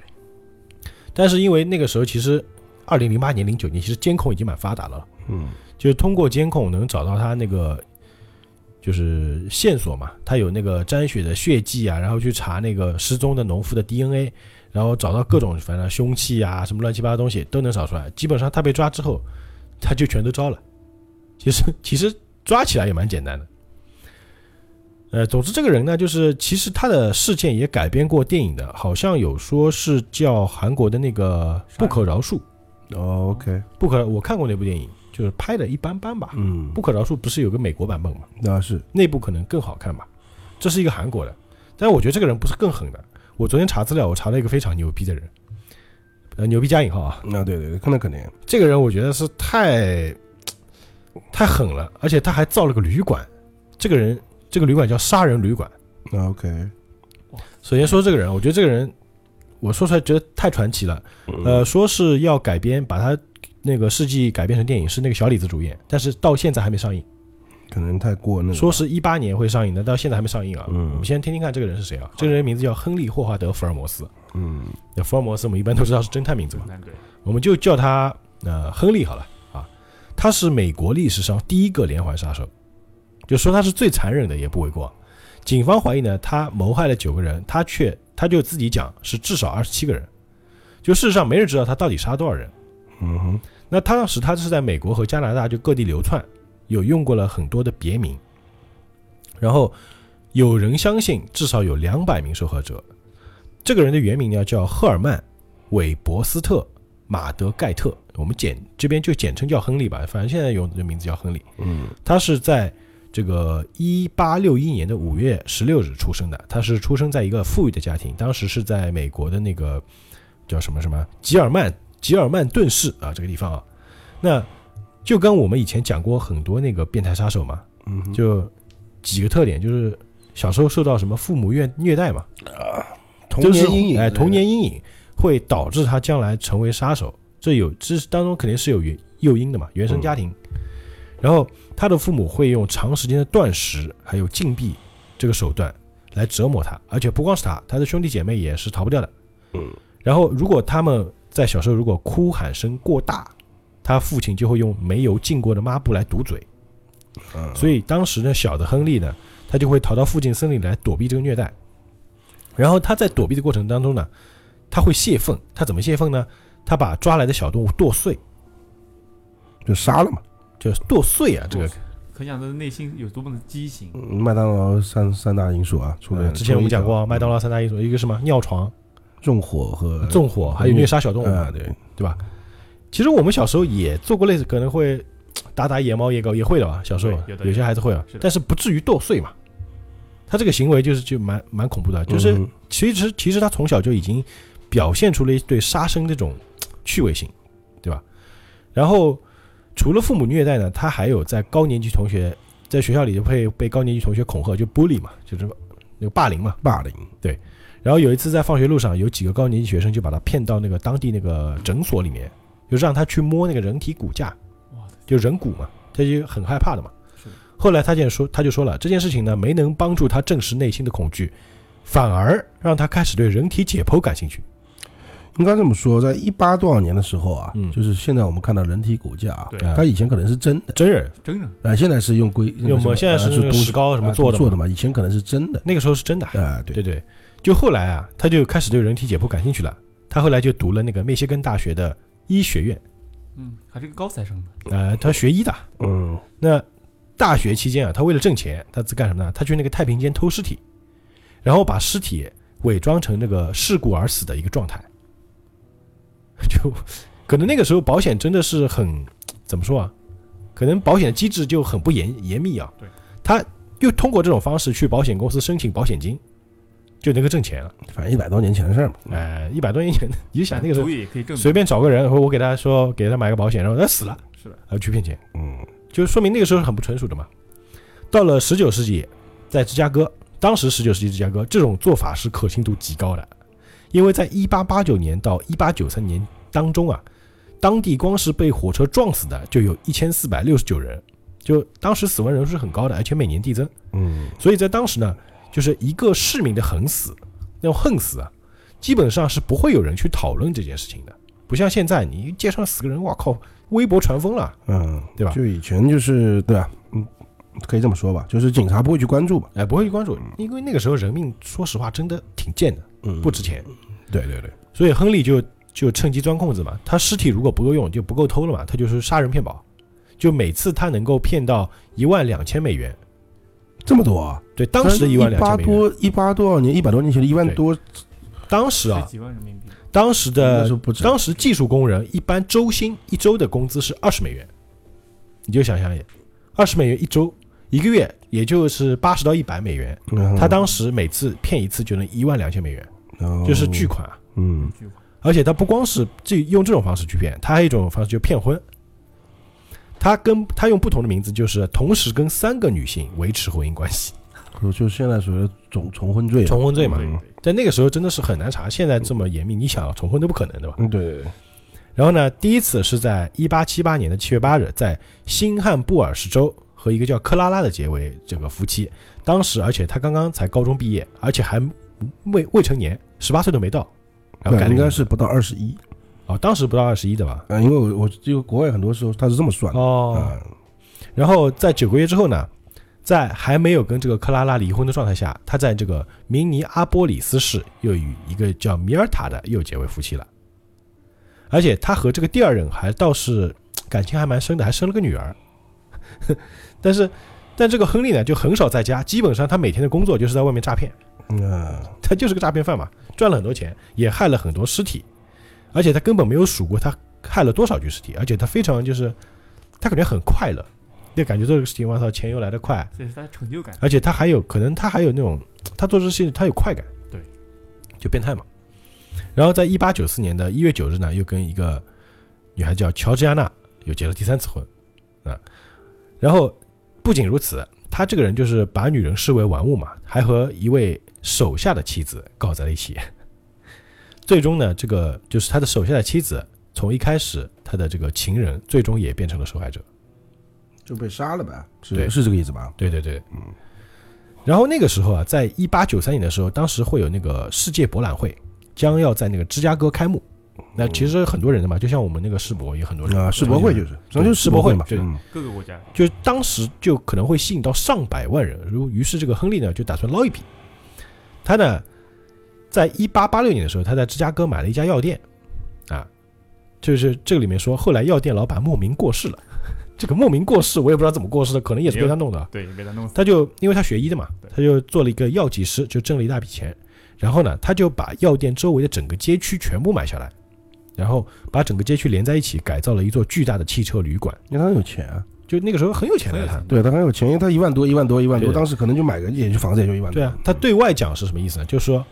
但是因为那个时候其实二零零八年、零九年，其实监控已经蛮发达了，嗯就是通过监控能找到他那个就是线索嘛，他有那个沾血的血迹啊，然后去查那个失踪的农夫的 DNA，然后找到各种反正凶器啊什么乱七八糟东西都能找出来。基本上他被抓之后，他就全都招了。其实其实抓起来也蛮简单的。呃，总之这个人呢，就是其实他的事件也改编过电影的，好像有说是叫韩国的那个《不可饶恕》，哦，OK，不可我看过那部电影，就是拍的一般般吧。嗯不，可饶恕不是有个美国版本吗？那是，那部可能更好看吧。这是一个韩国的，但是我觉得这个人不是更狠的。我昨天查资料，我查了一个非常牛逼的人，呃，牛逼加引号啊。那对对对，那肯定，这个人我觉得是太太狠了，而且他还造了个旅馆。这个人，这个旅馆叫杀人旅馆。OK，首先说这个人，我觉得这个人，我说出来觉得太传奇了。嗯呃，说是要改编，把他那个事迹改编成电影，是那个小李子主演，但是到现在还没上映。可能太过那个，说是一八年会上映的，到现在还没上映啊。嗯我们先听听看这个人是谁啊？这个人名字叫亨利·霍华德·福尔摩斯。嗯那福尔摩斯我们一般都知道是侦探名字嘛，我们就叫他呃亨利好了啊。他是美国历史上第一个连环杀手，就说他是最残忍的也不为过。警方怀疑呢，他谋害了九个人，他却他就自己讲是至少二十七个人。就事实上没人知道他到底杀多少人。嗯哼，那他当时他是在美国和加拿大就各地流窜，有用过了很多的别名，然后有人相信至少有两百名受害者。这个人的原名呢叫赫尔曼·韦伯斯特·马德盖特，我们简这边就简称叫亨利吧，反正现在用的名字叫亨利。嗯他是在这个一八六一年的五月十六日出生的，他是出生在一个富裕的家庭，当时是在美国的那个叫什么什么吉尔曼吉尔曼顿市啊这个地方啊。那就跟我们以前讲过很多那个变态杀手嘛，嗯，就几个特点，就是小时候受到什么父母虐虐待嘛，童年阴影，哎，童年阴影会导致他将来成为杀手，这有这是当中肯定是有原诱因的嘛，原生家庭。然后他的父母会用长时间的断食还有禁闭这个手段来折磨他，而且不光是他，他的兄弟姐妹也是逃不掉的。嗯，然后如果他们在小时候如果哭喊声过大，他父亲就会用没油浸过的抹布来堵嘴。嗯，所以当时呢，小的亨利呢，他就会逃到附近森林来躲避这个虐待。然后他在躲避的过程当中呢，他会泄愤。他怎么泄愤呢？他把抓来的小动物剁碎，就杀了嘛。就是剁碎啊！这个可想他的内心有多么的畸形。嗯麦当劳三三大因素啊，除了呃之前我们讲过麦当劳劳三大因素，一个什么尿床、纵火和纵火，还有虐杀小动物，啊，对，对吧？其实我们小时候也做过类似，可能会 打打野猫、野狗也会的吧？小时候有有些孩子会啊，但是不至于剁碎嘛。他这个行为就是就蛮蛮恐怖的，就是嗯其实其实他从小就已经表现出了一对杀生这种趣味性，对吧？然后除了父母虐待呢，他还有在高年级同学在学校里会被高年级同学恐吓，就 bully 嘛，就是那个霸凌嘛。霸凌，对然后有一次在放学路上，有几个高年级学生就把他骗到那个当地那个诊所里面，就让他去摸那个人体骨架，就人骨嘛，他就很害怕的嘛。是后来他就说，他就说了这件事情呢，没能帮助他正视内心的恐惧，反而让他开始对人体解剖感兴趣。应该这么说，在一八多少年的时候啊，嗯就是现在我们看到人体骨架啊，对它以前可能是真的，真人，真人啊，现在是用硅，用我们现在是是东西那个石膏什么啊做的嘛做的嘛，以前可能是真的，那个时候是真的。啊，对对，对，就后来啊，他就开始对人体解剖感兴趣了。他后来就读了那个密歇根大学的医学院，嗯，还是个高材生呢。呃，他学医的。嗯，那大学期间啊，他为了挣钱，他是干什么呢？他去那个太平间偷尸体，然后把尸体伪装成那个事故而死的一个状态。就可能那个时候保险真的是很 怎么说啊？可能保险的机制就很不严严密啊。对，他又通过这种方式去保险公司申请保险金，就能够挣钱了。反正一百多年前的事儿嘛，哎、一百多年前，你就想那个时候随便找个人，我给他说给他买个保险，然后他死了，是的，然后去骗钱。嗯，就说明那个时候是很不成熟的嘛。到了十九世纪，在芝加哥，当时十九世纪芝加哥这种做法是可信度极高的，因为在一八八九年到一八九三年当中啊，当地光是被火车撞死的就有一千四百六十九人，就当时死亡人数是很高的，而且每年递增。嗯，所以在当时呢，就是一个市民的横死，那种横死啊，基本上是不会有人去讨论这件事情的，不像现在，你街上死个人，哇靠，微博传疯了，嗯，对吧就以前就是对吧？嗯，可以这么说吧，就是警察不会去关注吧？哎，不会去关注，因为那个时候人命，说实话真的挺贱的，嗯。不值钱，对对对，所以亨利就就趁机钻空子嘛，他尸体如果不够用，就不够偷了嘛，他就是杀人骗保，就每次他能够骗到一万两千美元，这么多啊！对，当时的一万两千美元，多一八多少年？一百多年前的一万多，当时啊，几万人民币，当时的。当时技术工人一般周薪一周的工资是二十美元，你就想象也，二十美元一周，一个月也就是八十到一百美元。嗯他当时每次骗一次就能一万两千美元，哦就是巨款啊！嗯而且他不光是这用这种方式去骗，他还有一种方式就骗婚。他跟他用不同的名字，就是同时跟三个女性维持婚姻关系，就现在所谓的重重婚罪啊，重婚罪嘛。在那个时候真的是很难查，现在这么严密，你想重婚都不可能，对吧？嗯，对，然后呢，第一次是在一八七八年的七月八日，在新罕布尔什州和一个叫克拉拉的结为这个夫妻。当时，而且他刚刚才高中毕业，而且还未未成年，十八岁都没到。然后改对，了名字应该是不到二十一哦，当时不到二十一的吧？嗯，因为我我这个国外很多时候他是这么算的哦，啊，然后在九个月之后呢，在还没有跟这个克拉拉离婚的状态下，他在这个明尼阿波里斯市又与一个叫米尔塔的又结为夫妻了。而且他和这个第二任还倒是感情还蛮深的，还生了个女儿。但是，但这个亨利呢就很少在家，基本上他每天的工作就是在外面诈骗，嗯，他就是个诈骗犯嘛，赚了很多钱，也害了很多尸体。而且他根本没有数过他害了多少具尸体，而且他非常就是他感觉很快乐，就感觉这个事情，我操，钱又来得快，这是他的成就感。而且他还有可能他还有那种他做这事情他有快感，对，就变态嘛。然后在一八九四年的一月九日呢，又跟一个女孩叫乔治亚娜又结了第三次婚啊。然后不仅如此，他这个人就是把女人视为玩物嘛，还和一位手下的妻子搞在了一起。最终呢，这个就是他的手下的妻子，从一开始他的这个情人，最终也变成了受害者。就被杀了呗，对是是这个意思吧？对对对，嗯。然后那个时候啊，在一八九三年的时候，当时会有那个世界博览会将要在那个芝加哥开幕。那其实很多人的嘛，就像我们那个世博也很多人啊，世博会就是，主要就是世博会嘛，对嗯各个国家就当时就可能会吸引到上百万人。如于是这个亨利呢，就打算捞一笔。他呢，在一八八六年的时候，他在芝加哥买了一家药店，啊，就是这个里面说，后来药店老板莫名过世了。这个莫名过世，我也不知道怎么过世的，可能也是被他弄的。对被他弄死。他就因为他学医的嘛，他就做了一个药剂师，就挣了一大笔钱。然后呢，他就把药店周围的整个街区全部买下来，然后把整个街区连在一起，改造了一座巨大的汽车旅馆。因为他很有钱啊，就那个时候很有钱的他。对他很有钱，因为他一万多一万多一万多，当时可能就买个也就房子也就一万多。对啊，他对外讲是什么意思呢？就是说，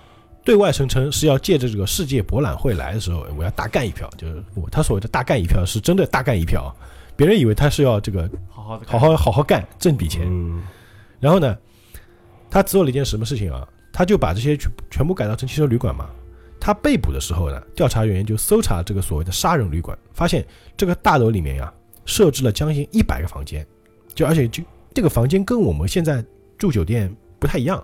对外声称是要借着这个世界博览会来的时候，我要大干一票。就是我他所谓的大干一票，是真的大干一票。别人以为他是要这个好好好好好好干，挣笔钱。嗯，然后呢，他做了一件什么事情啊？他就把这些全全部改造成汽车旅馆嘛。他被捕的时候呢，调查人员就搜查这个所谓的杀人旅馆，发现这个大楼里面呀，设置了将近一百个房间，就而且就这个房间跟我们现在住酒店不太一样。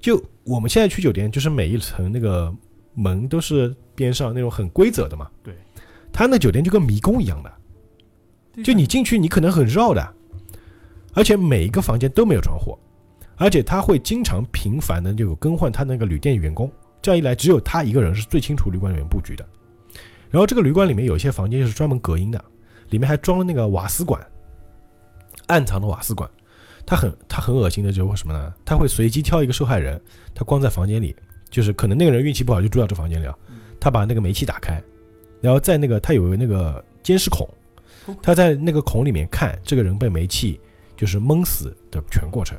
就我们现在去酒店，就是每一层那个门都是边上那种很规则的嘛。对，他那酒店就跟迷宫一样的，就你进去，你可能很绕的，而且每一个房间都没有窗户，而且他会经常频繁的就有更换他那个旅店员工，这样一来，只有他一个人是最清楚旅馆里面布局的。然后这个旅馆里面有一些房间就是专门隔音的，里面还装了那个瓦斯管，暗藏的瓦斯管。他很他很恶心的就是什么呢？他会随机挑一个受害人，他关在房间里，就是可能那个人运气不好就住到这房间里了，他把那个煤气打开，然后在那个他有那个监视孔，他在那个孔里面看这个人被煤气就是闷死的全过程。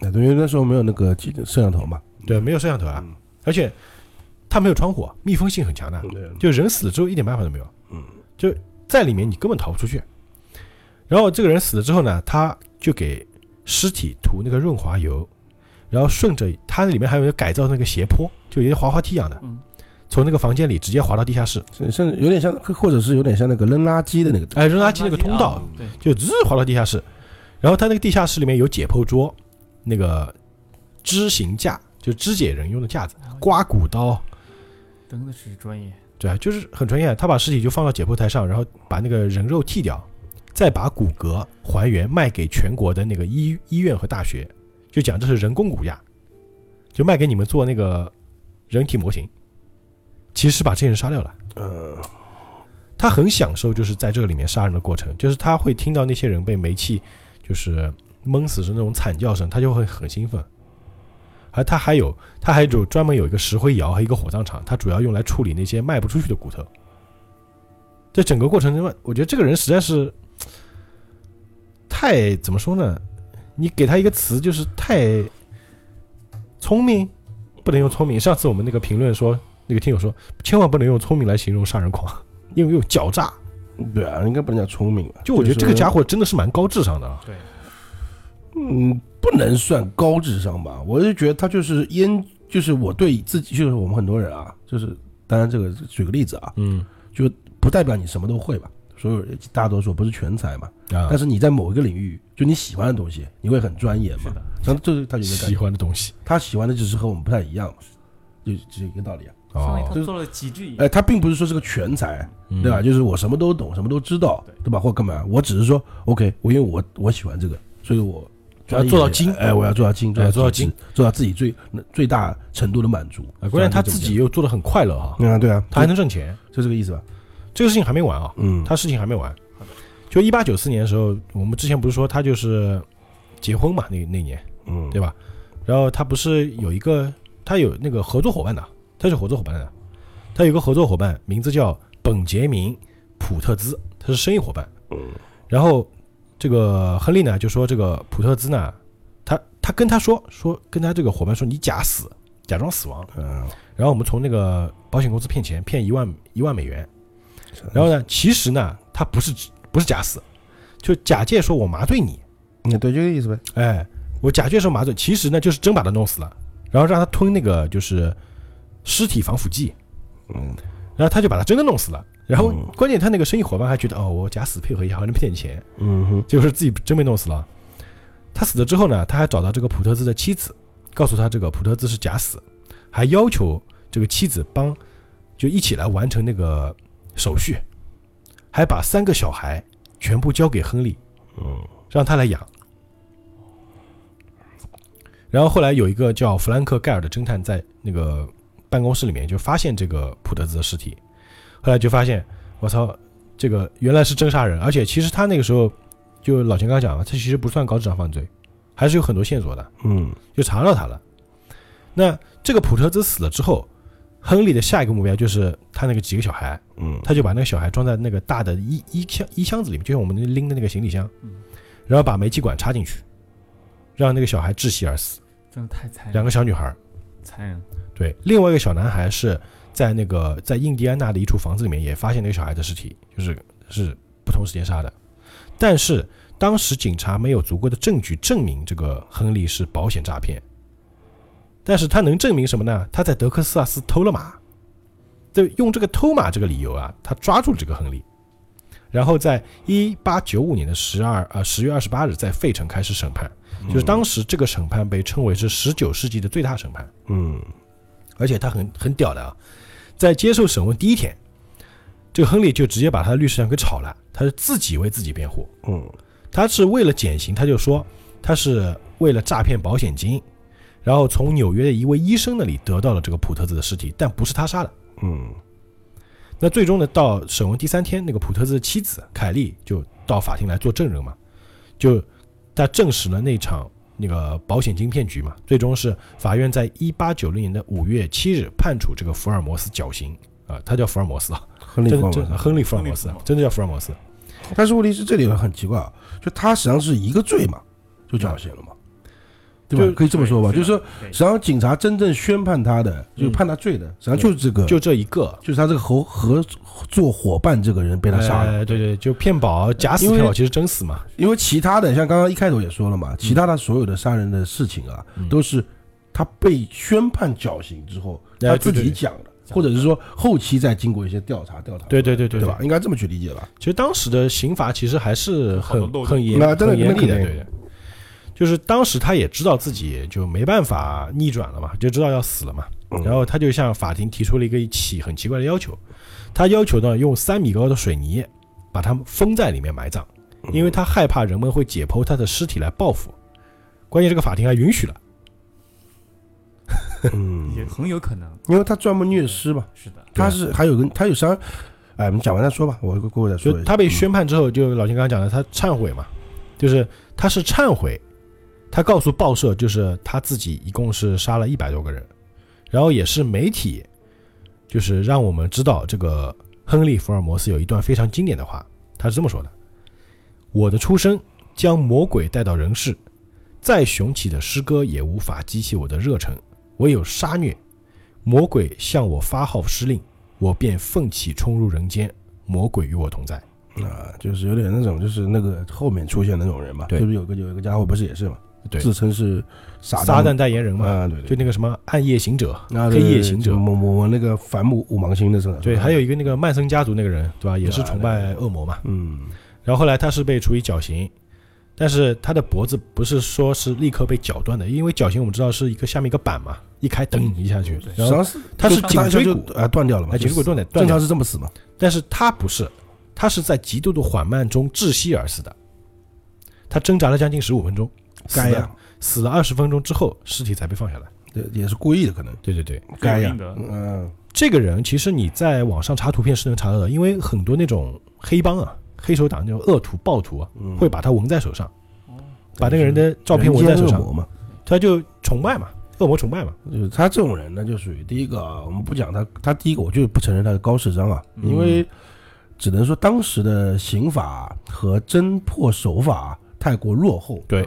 那对，因为那时候没有那个记摄像头嘛。对，没有摄像头啊，嗯而且他没有窗户，密封性很强的，就人死了之后一点办法都没有，嗯，就在里面你根本逃不出去。然后这个人死了之后呢，他就给尸体涂那个润滑油，然后顺着它那里面还有一个改造那个斜坡，就有点滑滑梯一样的，嗯从那个房间里直接滑到地下室，甚甚至有点像，或者是有点像那个扔垃圾的那个。哎，扔垃圾那个通道就直滑到地下室。然后他那个地下室里面有解剖桌，那个支形架，就肢解人用的架子，刮骨刀，真的是专业。对啊，就是很专业。他把尸体就放到解剖台上，然后把那个人肉剃掉，再把骨骼还原卖给全国的那个医医院和大学，就讲这是人工骨架，就卖给你们做那个人体模型。其实是把这些人杀掉了。呃，他很享受就是在这个里面杀人的过程，就是他会听到那些人被煤气就是闷死时那种惨叫声，他就会很兴奋。而他还有他还有专门有一个石灰窑和一个火葬场，他主要用来处理那些卖不出去的骨头。这整个过程中，我觉得这个人实在是太怎么说呢？你给他一个词就是太聪明，不能用聪明。上次我们那个评论说，那个听友说，千万不能用聪明来形容杀人狂，因为用狡诈。对啊，应该不能叫聪明吧？就我觉得这个家伙，伙真的是蛮高智商的啊。对，嗯，不能算高智商吧？我就觉得他就是烟，就是我对自己，就是我们很多人啊，就是当然这个举个例子啊，嗯就不代表你什么都会吧。所有人大多数不是全才嘛，啊但，是你在某一个领域，就你喜欢的东西，你会很钻研嘛。是的，像这是他有一个喜，欢的东西他喜欢的只是和我们不太一样嘛，就只有一个道理啊。哦相当于他，做了极致哎，他并不是说是个全才，嗯对吧？？就是我什么都懂，什么都知道，对对吧？或干嘛？我只是说，OK，我因为我我喜欢这个，所以我要做到精哎，我要做到精，哎做到精，做到自己最最大程度的满足。啊，关键他自己又做的很快乐啊，嗯，对啊，他还能挣钱，就这个意思吧？这个事情还没完啊，嗯，他事情还没完。就一八九四年的时候，我们之前不是说他就是结婚嘛，那那年嗯，对吧？然后他不是有一个他有那个合作伙伴的，他是合作伙伴的，他有个合作伙伴，名字叫本杰明·普特兹，他是生意伙伴。嗯然后这个亨利呢就说这个普特兹呢，他他跟他说说跟他这个伙伴说你假死，假装死亡，嗯，然后我们从那个保险公司骗钱，骗一万一万美元。然后呢，其实呢他不是不是假死，就假借说我麻醉你，嗯，对，就这个意思呗。哎，我假借说麻醉，其实呢就是真把他弄死了，然后让他吞那个就是尸体防腐剂，嗯。然后他就把他真的弄死了。然后嗯。关键他那个生意伙伴还觉得哦，我假死配合一下，还能骗点钱，嗯哼，结果是自己真被弄死了。他死了之后呢，他还找到这个普特兹的妻子，告诉他这个普特兹是假死，还要求这个妻子帮就一起来完成那个手续，还把三个小孩全部交给亨利，嗯。让他来养。然后后来有一个叫弗兰克盖尔的侦探在那个办公室里面就发现这个普特兹的尸体，后来就发现我操，这个原来是真杀人，而且其实他那个时候就老秦刚刚讲了，他其实不算高智商犯罪，还是有很多线索的，嗯就查到他了。那这个普特兹死了之后，亨利的下一个目标就是他那个几个小孩，嗯，他就把那个小孩装在那个大的衣衣箱衣箱子里面，就像我们拎的那个行李箱嗯，然后把煤气管插进去，让那个小孩窒息而死。真的太残忍，两个小女孩，残忍。对，另外一个小男孩是在那个在印第安纳的一处房子里面也发现那个小孩的尸体，就是是不同时间杀的，但是当时警察没有足够的证据证明这个亨利是保险诈骗，但是他能证明什么呢？他在德克萨斯偷了马，对，用这个偷马这个理由啊，他抓住了这个亨利，然后在一八九五年的十二呃十月二十八日在费城开始审判，就是当时这个审判被称为是十九世纪的最大审判。嗯。而且他很很屌的啊，在接受审问第一天，这个亨利就直接把他的律师长给炒了，他是自己为自己辩护，嗯。他是为了减刑，他就说他是为了诈骗保险金，然后从纽约的一位医生那里得到了这个普特兹的尸体，但不是他杀的。嗯。那最终呢，到审问第三天，那个普特兹的妻子凯莉就到法庭来做证人嘛，就他证实了那场那个保险金骗局嘛。最终是法院在一八九零年的五月七日判处这个福尔摩斯绞刑啊，他叫福尔摩斯啊，亨利福尔摩斯亨利福尔摩，斯真的叫福尔摩斯。但是问题是这里很奇怪啊，就他实际上是一个罪嘛，就绞刑了嘛，对吧？就可以这么说吧，就是说，实际上警察真正宣判他的，就嗯判他罪的，实际上就是这个，就这一个，就是他这个合合作伙伴这个人被他杀了。哎对对，就骗保假死骗保，其实真死嘛。因为其他的，像刚刚一开头也说了嘛，其他的所有的杀人的事情啊，嗯都是他被宣判绞刑之后，哎他自对对己讲的，或者是说后期再经过一些调查调查，对对对对对吧？？应该这么去理解吧？其实当时的刑罚其实还是很很严那真的很严厉的，那肯定对的。就是当时他也知道自己就没办法逆转了嘛，就知道要死了嘛，嗯。然后他就向法庭提出了一个一起很奇怪的要求，他要求呢用三米高的水泥把他们封在里面埋葬，因为他害怕人们会解剖他的尸体来报复。关键这个法庭还允许了，嗯，也很有可能。因为他专门虐尸嘛，是的。他是还有个他有伤，哎，我们讲完再说吧，我过会再说他被宣判之后，就老秦刚刚讲的，他忏悔嘛，就是他是忏悔，他告诉报社，就是他自己一共是杀了一百多个人，然后也是媒体，就是让我们知道这个亨利·福尔摩斯有一段非常经典的话，他是这么说的：“我的出生将魔鬼带到人世，再雄起的诗歌也无法激起我的热忱，唯有杀虐。魔鬼向我发号施令，我便奋起冲入人间，魔鬼与我同在。”啊，就是有点那种，就是那个后面出现那种人嘛，对就是有个有一个家伙不是也是嘛，对，自称是撒撒旦代言人嘛，啊，对对，就那个什么暗夜行者、啊黑夜行者，我我我那个反母五芒星的是吧？对，还有一个那个曼森家族那个人，对吧？也是崇拜恶魔嘛。嗯。然后后来他是被处以绞刑，但是他的脖子不是说是立刻被绞断的，因为绞刑我们知道是一个下面一个板嘛，一开噔一下去，然后他是颈椎骨，啊断掉了嘛，哎，颈椎骨断的，正常是这么死嘛，但是他不是，他是在极度的缓慢中窒息而死的，他挣扎了将近十五分钟，该呀，死了二十分钟之后，尸体才被放下来。对，也是故意的可能，对对对，该呀嗯。这个人其实你在网上查图片是能查到的，因为很多那种黑帮啊、黑手党那种恶徒、暴徒啊，嗯，会把他纹在手上，哦，把那个人的照片纹在手上，他就崇拜嘛。恶魔崇拜嘛，就是他这种人呢，就属于第一个啊，我们不讲他，他第一个我就不承认他是高智商啊，嗯。因为只能说当时的刑法和侦破手法太过落后，对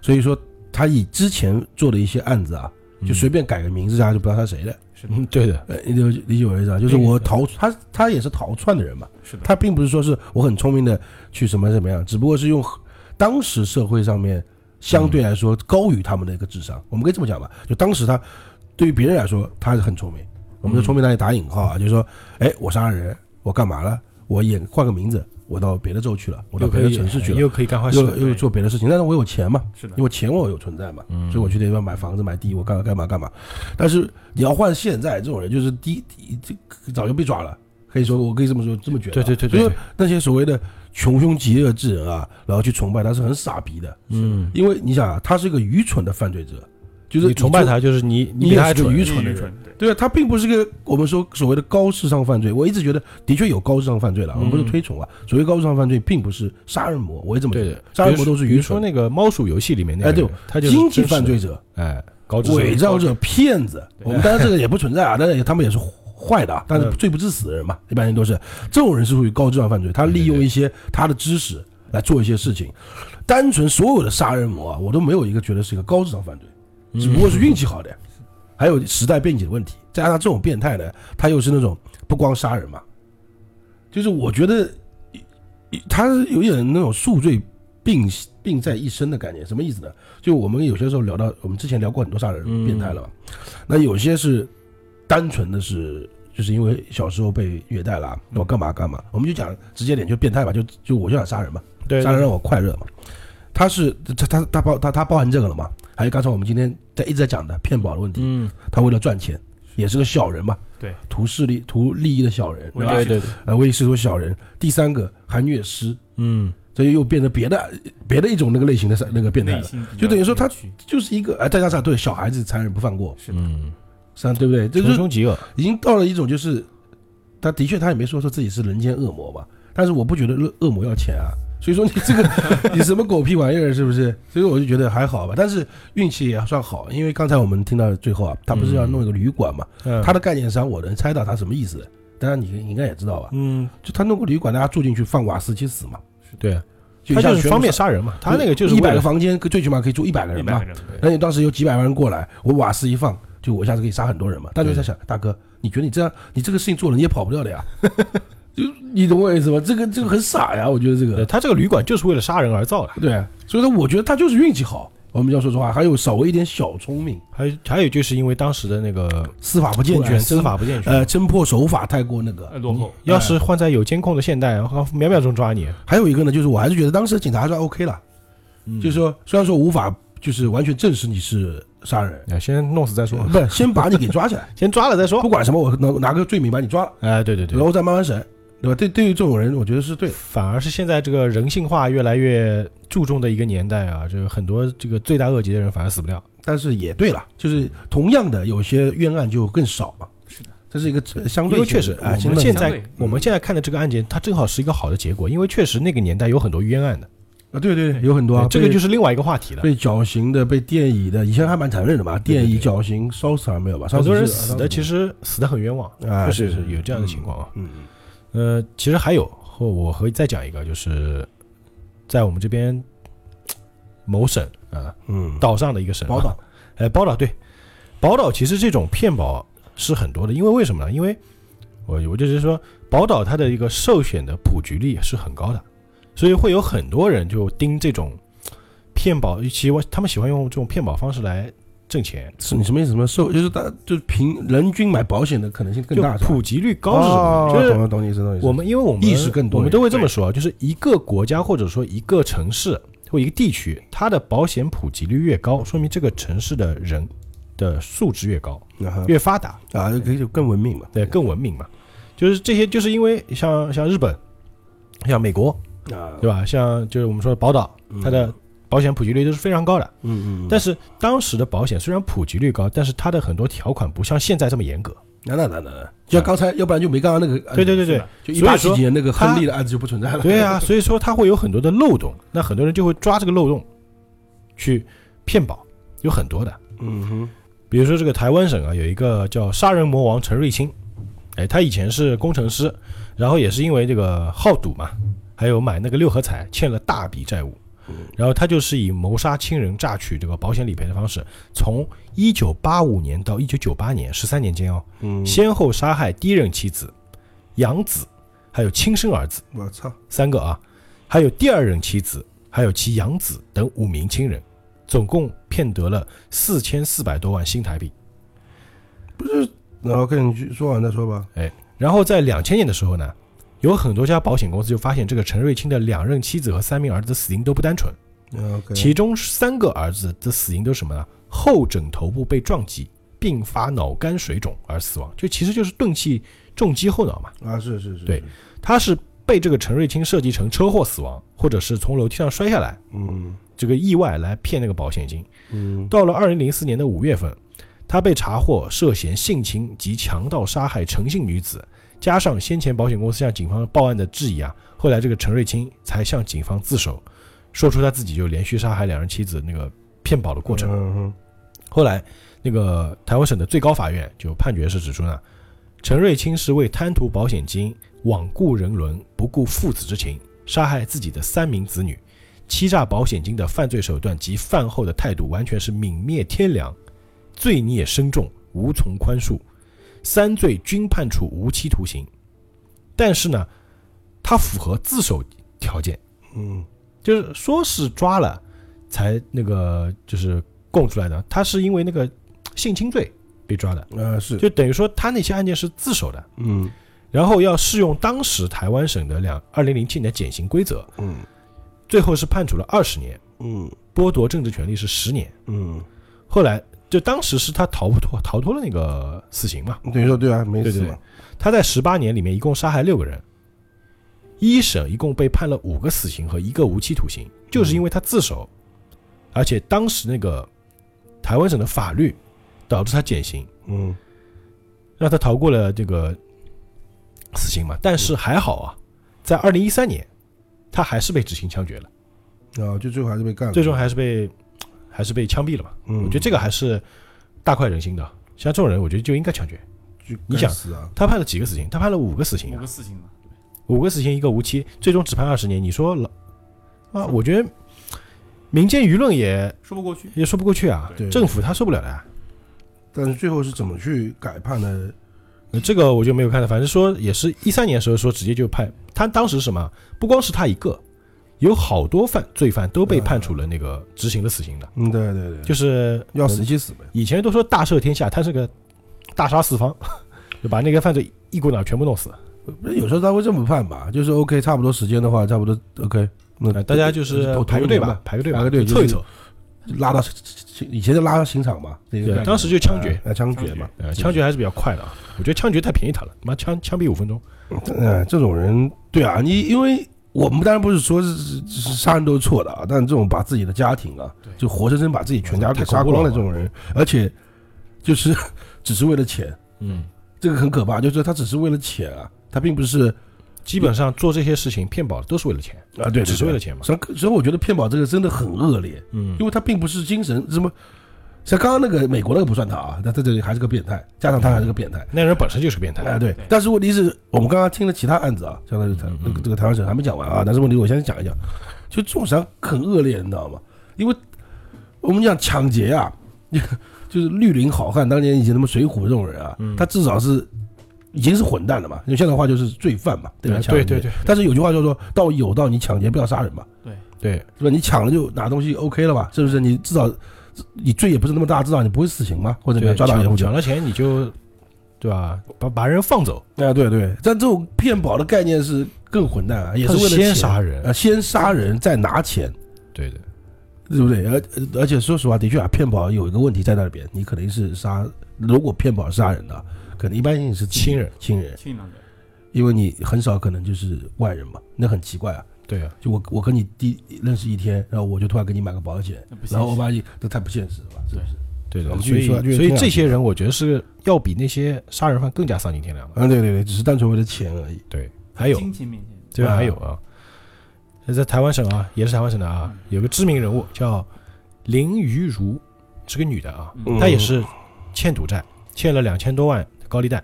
所以说他以之前做的一些案子啊，就随便改个名字，大家就不知道他谁了。是的，嗯，对的，呃，你就理解我意思啊，就是我逃他他也是逃窜的人嘛，是的，他并不是说是我很聪明的去什么怎么样，只不过是用当时社会上面相对来说高于他们的一个智商，我们可以这么讲吧，就当时他对于别人来说他是很聪明，我们的聪明那里打引号啊，就是说，哎，我杀人，我干嘛了？我演换个名字，我到别的州去了，我到别的城市去了，又可以干坏事了，又又做别的事情，但是我有钱嘛，是的因，为钱我有存在嘛，嗯所以我去那地方买房子买地，我干嘛干嘛干嘛。但是你要换现在这种人，就是第一这早就被抓了，可以说我可以这么说这么觉得啊。对对对对所以，那些所谓的穷凶极恶之人啊，然后去崇拜他是很傻逼的，嗯，因为你想啊，他是一个愚蠢的犯罪者，就是。你崇拜他就是你你也是个比他还蠢，愚蠢的蠢，对，啊，他并不是个我们说所谓的高智商犯罪。我一直觉得的确有高智商犯罪了，我们不是推崇啊。所谓高智商犯罪，并不是杀人魔，我也这么觉得，，杀人魔都是比如说愚蠢的。那个猫鼠游戏里面那个哎对，他就是经济犯罪，者，哎，高智商伪造者、骗子，我们当然这个也不存在啊，但是他们也是坏的啊，但是嗯罪不至死的人嘛，一般人都是这种人是属于高智商犯罪，他利用一些他的知识来做一些事情。单纯所有的杀人魔啊，我都没有一个觉得是一个高智商犯罪，只不过是运气好的，还有时代背景的问题，再加上这种变态呢，他又是那种不光杀人嘛，就是我觉得他有点那种宿醉并并在一身的概念，什么意思呢？就我们有些时候聊到，我们之前聊过很多杀人嗯变态了嘛，那有些是单纯的是。就是因为小时候被虐待了，我干嘛干嘛，我们就讲直接点，就变态吧，就就我就想杀人嘛，对杀人让我快乐嘛。他是他他他包他他包含这个了嘛？还有刚才我们今天在一直在讲的骗保的问题，嗯，他为了赚钱，也是个小人嘛，对，图势力图利益的小人，对吧？对对对，呃，为是说小人。第三个还虐尸，嗯，这又变成别的别的一种那个类型的那个变态了，就等于说他就是一个哎，再加上对小孩子残忍不放过，是，嗯，是啊，对不对？这就是穷凶极恶，已经到了一种就是，他的确他也没说说自己是人间恶魔吧，但是我不觉得恶恶魔要钱啊，所以说你这个 你什么狗屁玩意儿是不是？所以我就觉得还好吧，但是运气也算好，因为刚才我们听到最后啊，他不是要弄一个旅馆嘛，嗯。他的概念上我能猜到他什么意思，当然你你应该也知道吧，嗯，就他弄个旅馆，大家住进去放瓦斯去死嘛，对，就他就是方便杀人嘛，他那个就是一百了个房间，最起码可以住一百个人嘛。那你当时有几百万人过来，我瓦斯一放，就我一下子可以杀很多人嘛。大家就在想，大哥，你觉得你这样，你这个事情做了，你也跑不掉的呀？就你懂我意思吧？这个这个很傻呀，我觉得这个。他这个旅馆就是为了杀人而造的。对，啊所以说我觉得他就是运气好。我们要说实话，还有稍微一点小聪明，还有还有就是因为当时的那个司法不健全，司法不健全，呃侦破手法太过那个。呃。落后，要是换在有监控的现代，然后秒秒钟抓你，还有一个呢，就是我还是觉得当时的警察还算 OK 了，嗯。就是说虽然说无法就是完全证实你是杀人，啊，先弄死再说，不是先把你给抓起来，先抓了再说。不。管什么，我拿拿个罪名把你抓了，哎，对对对。然，后再慢慢审，对吧？对，对于这种人，我觉得是对的。反而是现在这个人性化越来越注重的一个年代啊，就是很多这个罪大恶极的人反而死不了。但是也对了，就是同样的，有些冤案就更少嘛。是的，这是一个呃相对，因为确实，啊，我们现在我们现在看的这个案件，它正好是一个好的结果，因为确实那个年代有很多冤案的，啊，对对，对有很多啊，这个就是另外一个话题了。被绞刑的、被电椅的，以前还蛮残忍的嘛，电椅、绞刑、烧死还没有吧？很多人死的其实死的很冤枉，啊，确实是有这样的情况啊。嗯嗯，呃，其实还有，或我会再讲一个，就是在我们这边某省啊嗯，岛上的一个省啊，宝岛，哎，宝岛对，宝岛其实这种骗保是很多的，因为为什么呢？因为我我就是说，宝岛它的一个受选的普及率是很高的，所以会有很多人就盯这种骗保，喜欢他们喜欢用这种骗保方式来挣钱，是你什么意思？什么受就是大就是平人均买保险的可能性更大，普及率高是什么哦？就是懂了懂你意思，懂你意思。我们因为我们意识更多我们都会这么说啊，就是一个国家或者说一个城市或一个地区，它的保险普及率越高，说明这个城市的人的素质越高，啊越发达，啊，可以就更文明嘛，对，更文明嘛。就是这些，就是因为像像日本，像美国，啊，对吧？像就是我们说的宝岛，嗯它的保险普及率都是非常高的。嗯嗯，但是当时的保险虽然普及率高，但是它的很多条款不像现在这么严格。那那那那那，就像刚才，要不然就没刚刚那个，对对对对，就一八几年那个亨利的案子就不存在了。对啊，所以说它会有很多的漏洞，那很多人就会抓这个漏洞去骗保，有很多的。嗯哼，比如说这个台湾省啊，有一个叫杀人魔王陈瑞清，哎，他以前是工程师，然后也是因为这个好赌嘛，还有买那个六合彩欠了大笔债务，然后他就是以谋杀亲人、榨取这个保险理赔的方式，从一九八五年到一九九八年十三年间哦，嗯，先后杀害第一任妻子、养子，还有亲生儿子我操，三个啊，还有第二任妻子，还有其养子等五名亲人，总共骗得了四千四百多万新台币。不是然后跟你说完再说吧。哎然后在两千年的时候呢，有很多家保险公司就发现这个陈瑞清的两任妻子和三名儿子的死因都不单纯其中三个儿子的死因都是什么呢？后枕头部被撞击，并发脑干水肿而死亡，就其实就是钝器重击后脑嘛。啊，是是是，对，他是被这个陈瑞清设计成车祸死亡，或者是从楼梯上摔下来嗯这个意外来骗那个保险金。嗯到了二零零四年的五月份，他被查获涉嫌性侵及强盗杀害诚信女子，加上先前保险公司向警方报案的质疑啊，后来这个陈瑞清才向警方自首，说出他自己就连续杀害两人妻子那个骗保的过程。嗯后来，那个台湾省的最高法院就判决是指出呢，陈瑞清是为贪图保险金，罔顾人伦，不顾父子之情，杀害自己的三名子女，欺诈保险金的犯罪手段及犯后的态度完全是泯灭天良，罪孽深重，无从宽恕，三罪均判处无期徒刑。但是呢，他符合自首条件，嗯。就是说是抓了才那个就是供出来的，他是因为那个性侵罪被抓的，嗯啊是，就等于说他那些案件是自首的，嗯。然后要适用当时台湾省的两二零零七年的减刑规则，嗯。最后是判处了二十年，嗯。剥夺政治权利是十年。嗯，后来就当时是他逃不脱逃脱了那个死刑嘛，等于说对啊，没对对对。死嘛，，他在十八年里面一共杀害六个人，一审一共被判了五个死刑和一个无期徒刑，就是因为他自首，而且当时那个台湾省的法律导致他减刑，嗯。让他逃过了这个死刑嘛。但是还好啊，在二零一三年，他还是被执行枪决了，啊，就最后还是被干了，最终还是被还是被枪毙了嘛。嗯，我觉得这个还是大快人心的。像这种人，我觉得就应该枪决。就你想他判了几个死刑？他判了五个死刑啊五个，死刑嘛，五个死刑一个无期，最终只判二十年。你说老啊？我觉得民间舆论也说不过去。也说不过去啊，对政府他受不了的啊。但是最后是怎么去改判的？呃这个我就没有看到，反正说也是一三年的时候说直接就判他当时什么，不光是他一个，有好多犯罪犯都被判处了那个执行了死刑的，嗯，对对对，就是要死一起死呗，以前都说大赦天下，他是个大杀四方，就把那个犯罪一股脑全部弄死。有时候他会这么判吧，就是 OK，差不多时间的话，差不多 OK，那呃大家就是排个队吧吧，，排个队，排个队凑一凑。拉到以前就拉到刑场嘛，对当时就枪决。啊，枪决嘛，呃，枪决。还是比较快的啊，我觉得枪决太便宜他了，妈枪枪毙五分钟。嗯，这种人，对啊，你因为我们当然不是说是是是杀人都是错的啊，但这种把自己的家庭啊，就活生生把自己全家给杀光的这种人，而且就是 只是为了钱，嗯，这个很可怕，就是他只是为了钱啊，他并不是基本上做这些事情骗保都是为了钱，啊，对，只是为了钱嘛。所以所以我觉得骗保这个真的很恶劣，嗯因为他并不是精神什么，像刚刚那个美国那个不算他啊，他在这里还是个变态，加上他还是个变态。那人本身就是变态。哎，对对，但是问题是我们刚刚听了其他案子啊，相当于台嗯嗯那个这个台湾省还没讲完啊，但是问题我先讲一讲，就这种很恶劣，你知道吗？因为我们讲抢劫啊，就是绿林好汉当年以前什么水浒这种人啊，嗯他至少是已经是混蛋了嘛，用现在的话就是罪犯嘛，对吧？对对对对但是有句话叫做“道义有道，你抢劫不要杀人嘛”，对对，是吧？你抢了就拿东西 OK 了吧？是不是？你至少你罪也不是那么大，至少你不会死刑嘛，或者你要抓到以后抢抢了钱你就，对吧？把把人放走，啊，对对，但这种骗保的概念是更混蛋啊，也是为了先杀人啊，先杀人再拿钱，对的，对不对？而而且说实话，的确啊，骗保有一个问题在那边，你肯定是杀，如果骗保是杀人的，可能一般性是亲人，亲人，亲人的，因为你很少可能就是外人嘛，那很奇怪啊。对啊，就我我跟你第认识一天，然后我就突然给你买个保险，然后我把你，这太不现实了吧？是不是？对。的所以说所以这些人，我觉得是要比那些杀人犯更加丧尽天良的。嗯，对对对，只是单纯为了钱而已。对，还有。金钱面前，这边啊。还有啊，在台湾省啊，也是台湾省的啊嗯，有个知名人物叫林瑜如，是个女的啊，嗯。她也是欠赌债，欠了两千多万高利贷，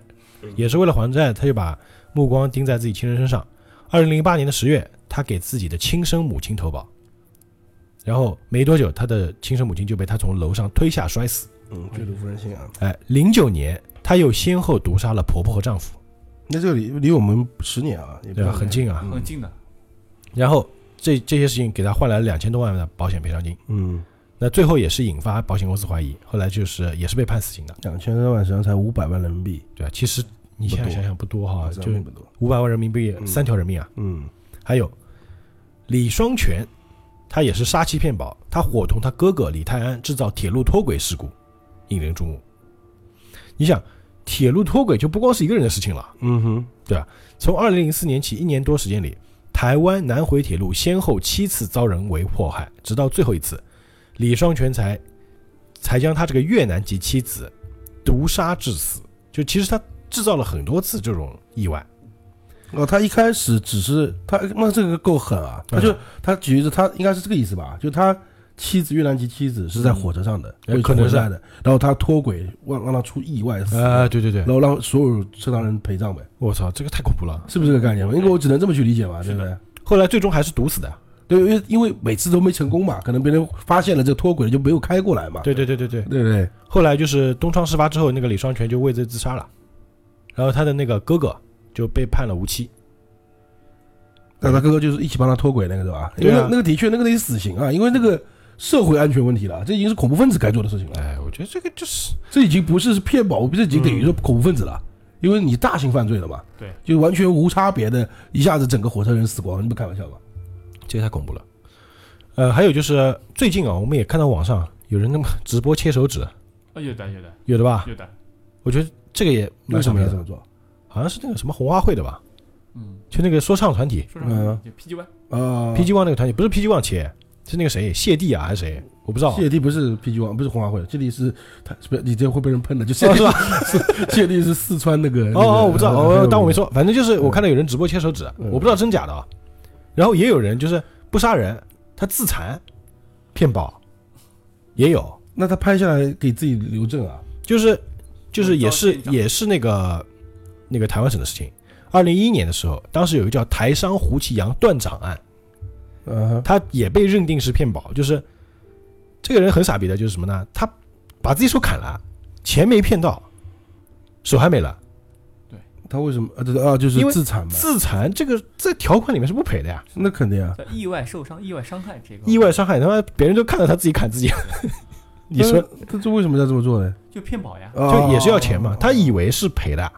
也是为了还债，她就把目光盯在自己亲人身上。二零零八年的十月，他给自己的亲生母亲投保，然后没多久，他的亲生母亲就被他从楼上推下摔死。嗯，坠入夫人心啊。哎，零九年，他又先后毒杀了婆婆和丈夫，那这个离离我们十年啊，也对吧？很近啊。很近的，然后这这些事情给他换来了两千多万的保险赔偿金。嗯，那最后也是引发保险公司怀疑，后来就是也是被判死刑的，两千多万实际上才五百万人民币，对吧？其实你现在想想不多哈，就。五百万人民币，嗯三条人命啊。嗯还有李双全，他也是杀妻骗保，他伙同他哥哥李泰安制造铁路脱轨事故，引人注目。你想，铁路脱轨就不光是一个人的事情了。嗯哼，对吧从二零零四年起一年多时间里，台湾南回铁路先后七次遭人为迫害，直到最后一次，李双全才才将他这个越南籍妻子毒杀致死。就其实他制造了很多次这种意外。哦，他一开始只是他，那这个够狠啊！他就他举着他应该是这个意思吧？就他妻子越南籍妻子是在火车上的，可能是的，然后他脱轨让让他出意外死，啊，对对对然，后让所有车上人陪葬呗，我操，这个太恐怖了。是不是这个概念？因为我只能这么去理解嘛，对不对？后来最终还是毒死的。对，因为因为每次都没成功嘛，可能别人发现了这个脱轨就没有开过来嘛，对对对对对。对不对？后来就是东窗事发之后，那个李双全就畏罪自杀了，然后他的那个哥哥就被判了无期。那他哥哥就是一起帮他脱轨那个对吧？因为对啊那那个的确那个得死刑啊，因为那个社会安全问题了，这已经是恐怖分子该做的事情了。哎，我觉得这个就是这已经不是骗保，这已经等于说恐怖分子了，因为你大型犯罪了嘛，对，就完全无差别的，一下子整个火车人死光，你不开玩笑吧？这个太恐怖了。呃，还有就是最近啊，我们也看到网上有人那么直播切手指，啊，有的有的有的吧？有的，我觉得这个也蛮为什么要这么做？好像是那个什么红花会的吧？嗯，就那个说唱团体嗯 PG One，啊 PG One 那个团体，不是 PG One 切，是那个谁谢帝啊还是谁？我不知道。谢帝不是 PG One，，不是红花会，谢帝是他，不，你这样会被人喷的。就谢帝哦是吧？谢帝是四川那个。哦哦，我不知道，哦，当我没说。反正就是我看到有人直播切手指，嗯我不知道真假的啊。然后也有人就是不杀人，他自残骗保，也有，那他拍下来给自己留证啊？就是就是也是也是那个那个台湾省的事情。二零一一年的时候，当时有一个叫台商胡其阳断掌案，嗯，他也被认定是骗保，就是这个人很傻逼的，就是什么呢？他把自己手砍了，钱没骗到，手还没了，他为什么啊？对啊，就是自残嘛。自残这个在条款里面是不赔的呀。那肯定啊。意外受伤、意外伤害这个意外伤害，他妈别人都看到他自己砍自己，你说那他这为什么要这么做呢？就骗保呀。就也是要钱嘛？他以为是赔的，哦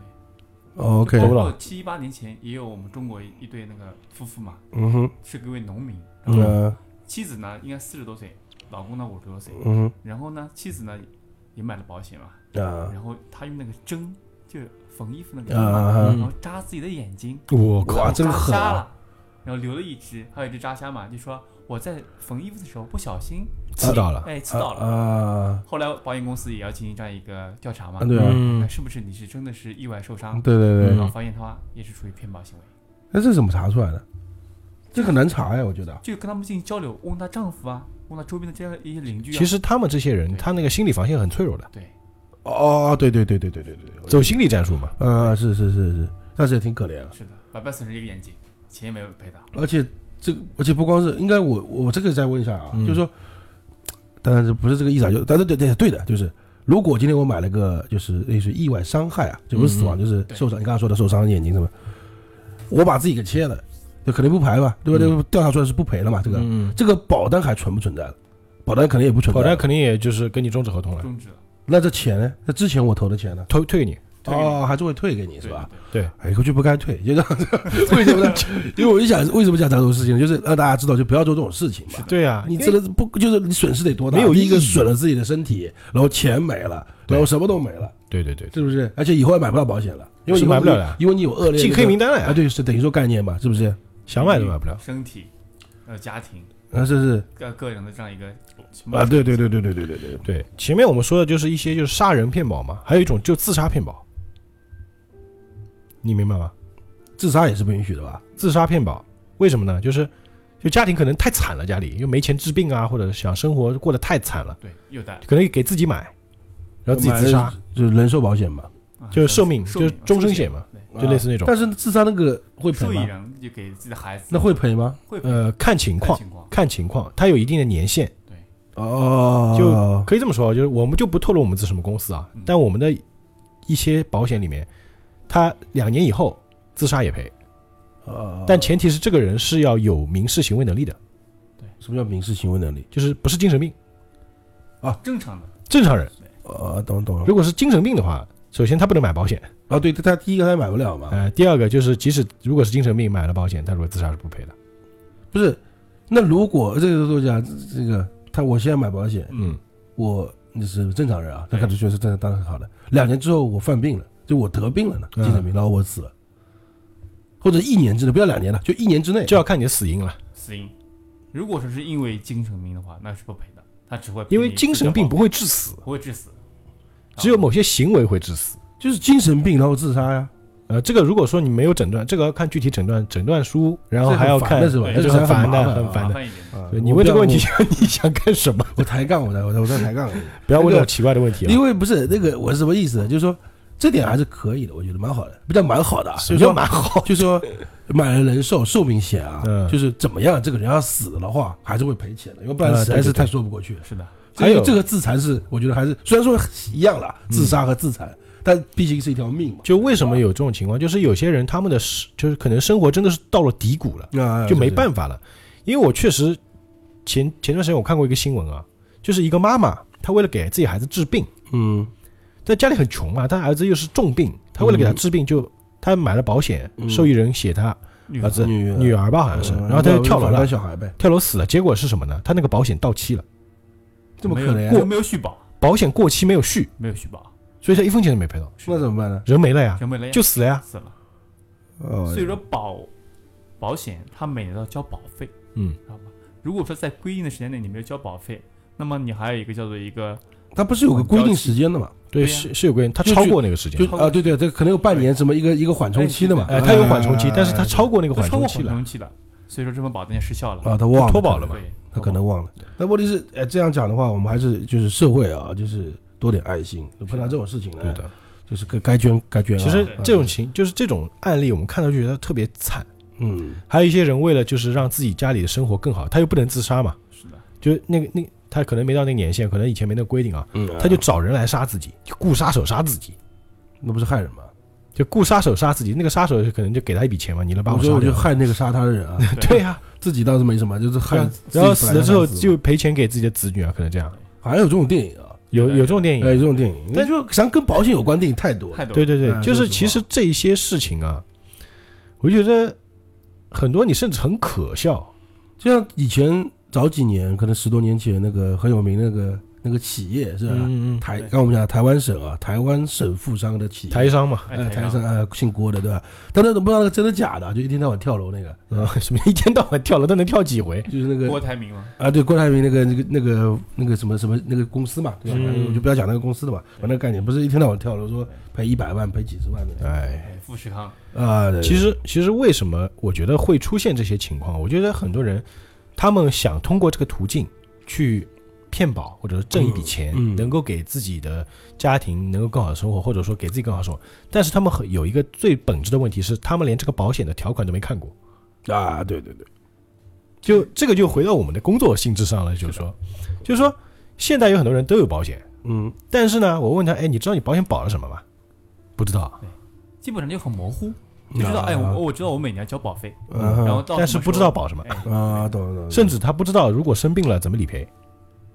OK，懂不懂包括七八年前也有我们中国一对那个夫妇嘛，嗯哼，是一位农民，嗯呃妻子呢应该四十多岁，老公呢五十多岁，嗯然后呢妻子呢也买了保险嘛，哼啊。然后他用那个针就缝衣服那个针然后扎自己的眼睛，我靠，扎真狠啊。瞎了，然后留了一只，还有一只扎瞎嘛，就说我在缝衣服的时候不小心刺到了，哎，刺到了。啊！后来保险公司也要进行这样一个调查嘛啊，对啊，是不是你是真的是意外受伤，对对对。然，后发现他也是属于骗保行为，那这怎么查出来的？这很难查呀，我觉得。就跟他们进行交流，问她丈夫啊，问她周边的这样一些邻居啊，其实他们这些人，对。他那个心理防线很脆弱的，对，哦，对对对对对对对，走心理战术嘛。啊，是是是是，但是也挺可怜啊。是的，白白损失一个眼睛，钱也没有赔到，而且这个，而且不光是，应该我我这个再问一下啊，嗯就是说，当然这不是这个意思啊，就但是对对对的，就是如果今天我买了个就是类似于意外伤害啊，就不是死亡，嗯就是受伤，你刚才说的受伤眼睛什么，我把自己给切了，就肯定不赔吧，对吧？嗯这个调查出来是不赔了嘛，这个嗯，这个保单还存不存在了？保单肯定也不存在，保单肯定也就是跟你终止合同了，终止了，那这钱呢？那之前我投的钱呢？退退给你。哦，还是会退给你是对吧？？对哎，过去不该退，就这样。为什么呢？因为我就想，为什么讲这种事情？就是让大家知道，就不要做这种事情嘛。对啊，你因为真的不就是你损失得多大？没有一个损了自己的身体，然后钱没了，然后什么都没了，对对对，是不是？而且以后也买不到保险了，因为你买不了了因为你有恶劣进黑名单了呀啊，，对，是等于说概念嘛，是不是？想买都买不了。身体，呃，家庭，啊，是是个个人的这样一个啊，对对对对对对对对，对，前面我们说的就是一些就是杀人骗保嘛，还有一种就自杀骗保，你明白吗？自杀也是不允许的吧？自杀骗保，为什么呢？就是就家庭可能太惨了，家里又没钱治病啊，或者想生活过得太惨了，对，可能给自己买，然后自己自杀，，就是人寿保险嘛。啊就是寿命就是终身险嘛，就类似那种但是自杀那个会赔受益吗？人就给自己的孩子，那会赔吗？会赔呃，看情况，看情况，它有一定的年限，哦，就可以这么说，就是我们就不透露我们是什么公司啊嗯，但我们的一些保险里面，它两年以后自杀也赔，哦但前提是这个人是要有民事行为能力的，什么叫民事行为能力？就是不是精神病啊，正常的，正常人。啊，懂懂了。如果是精神病的话，首先他不能买保险，啊，对，他第一个他买不了嘛。呃，第二个就是即使如果是精神病买了保险，他如果自杀是不赔的。不是，那如果这个作家这个，他我现在买保险，嗯，我那是正常人啊，他对可能觉得是正当然好的。两年之后我犯病了，就我得病了呢，嗯精神病，然后我死了，或者一年之内，不要两年了，就一年之内就要看你的死因了，死因。如果说是因为精神病的话，那是不赔的，他只会赔因为精神病不会会致死，不会致死，只有某些行为会致死。就是精神病然后自杀呀，呃，这个如果说你没有诊断，这个要看具体诊断诊断书，然后还要看这很烦的，是很烦的，很啊烦的。你问这个问题我，你想干什么？我抬杠，我在我在我在抬杠，不要问这种奇怪的问题啊因！为不是那个我是什么意思呢？就是说这点还是可以的，我觉得蛮好的，不叫蛮好的啊，什么叫就说蛮好？就说 买了人寿寿命险啊，嗯就是怎么样，这个人要死了的话，还是会赔钱的，因为不然实在是太说不过去了。是的，还有这个自残是，我觉得还是虽然说一样了，自杀和自残，但毕竟是一条命嘛。就为什么有这种情况？就是有些人他们的生就是可能生活真的是到了低谷了，啊就没办法了。因为我确实前前段时间我看过一个新闻啊，就是一个妈妈她为了给自己孩子治病，嗯但家里很穷嘛，他儿子又是重病，他为了给他治病就他买了保险，嗯。受益人写他儿子女女儿吧好像是，嗯然后他就跳楼了，小孩呗，跳楼死了。结果是什么呢？他那个保险到期了，这么可怜。过没有续保，保险过期没有续，没有续保，所以他一分钱都没赔到，那怎么办呢？人没了呀，人没了呀，就死了呀。死了。哦所以说保保险他每年都要交保费，嗯，知道吧？如果说在规定的时间内你没有交保费，那么你还有一个叫做一个他不是有个规定时间的嘛？对，是是有规定，他超过那个时间就，啊，对对，这可能有半年什么一个一个缓冲期的嘛。哎，她有缓冲期哎，但是他超过那个缓冲期了，所以说这份保单就失效了。啊，他忘了脱保了嘛，他可能忘了。那问题是，哎，这样讲的话，我们还是就是社会啊，就是多点爱心。碰到这种事情呢，对的。就是该该捐该捐啊。其实啊这种情就是这种案例，我们看到就觉得特别惨。嗯，还有一些人为了就是让自己家里的生活更好，他又不能自杀嘛，是的，就那个那他可能没到那个年限，可能以前没那个规定啊，嗯，他就找人来杀自己，就雇杀手杀自己，那不是害人吗？就雇杀手杀自己，那个杀手可能就给他一笔钱嘛，你来把我说我就。害那个杀他的人啊，对呀、自己倒是没什么，就是害然后死了之后就赔钱给自己的子女啊，可能这样。好像有这种电影啊，有有这种电影，有，这种电影，但就想跟保险有关电影太多了太。多对对对，哎就是其实这些事情啊，我觉得很多你甚至很可笑。就像以前早几年，可能十多年前那个很有名那个那个企业是吧？嗯嗯，台对刚我们讲台湾省啊，台湾省富商的企业，台商嘛，哎，哎台商啊姓郭的对吧？但那都不知道那个真的假的，就一天到晚跳楼那个，啊，什么一天到晚跳楼都能跳几回？就是那个郭台铭嘛，啊，对，郭台铭那个那个那个那个什么什么那个公司嘛，对吧？嗯我就不要讲那个公司的嘛，反正那个概念不是一天到晚跳楼说赔一百万赔几十万的哎，哎，富士康，啊。对其实其实为什么我觉得会出现这些情况？我觉得很多人他们想通过这个途径去骗保，或者是挣一笔钱，嗯嗯能够给自己的家庭能够更好的生活，或者说给自己更好的生活。但是他们很有一个最本质的问题是，他们连这个保险的条款都没看过。啊，对对对，就这个就回到我们的工作性质上了，就是说，就是说，现在有很多人都有保险，嗯，但是呢，我问他，哎，你知道你保险保了什么吗？不知道，基本上就很模糊，就知道哎，我我知道我每年要交保费，嗯。然后到但是不知道保什么。哎。啊，懂了懂了，甚至他不知道如果生病了怎么理赔。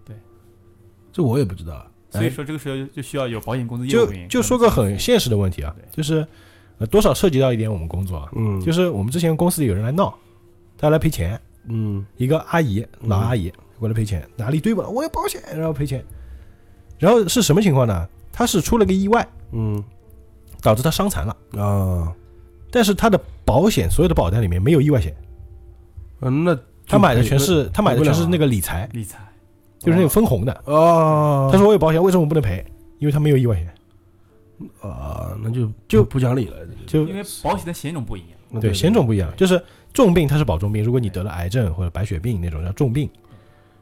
对。这我也不知道，所以说这个时候就需要有保险公司业就务员就说个很现实的问题啊，就是呃多少涉及到一点我们工作啊，嗯，就是我们之前公司里有人来闹，他来赔钱，嗯。一个阿姨嗯老阿姨过来赔钱，拿了一堆本，我有保险，然后赔钱，然后是什么情况呢？他是出了个意外，嗯。导致他伤残了，啊，但是他的保险所有的保单里面没有意外险，嗯，那他买的全是他买的全是那个个理财，理财，就是那种分红的。哦，他说我有保险，为什么不能赔？因为他没有意外险，啊，那就就不讲理了，就。因为保险的险种不一样，对。险种不一样，就是重病它是保重病，如果你得了癌症或者白血病那种叫重病，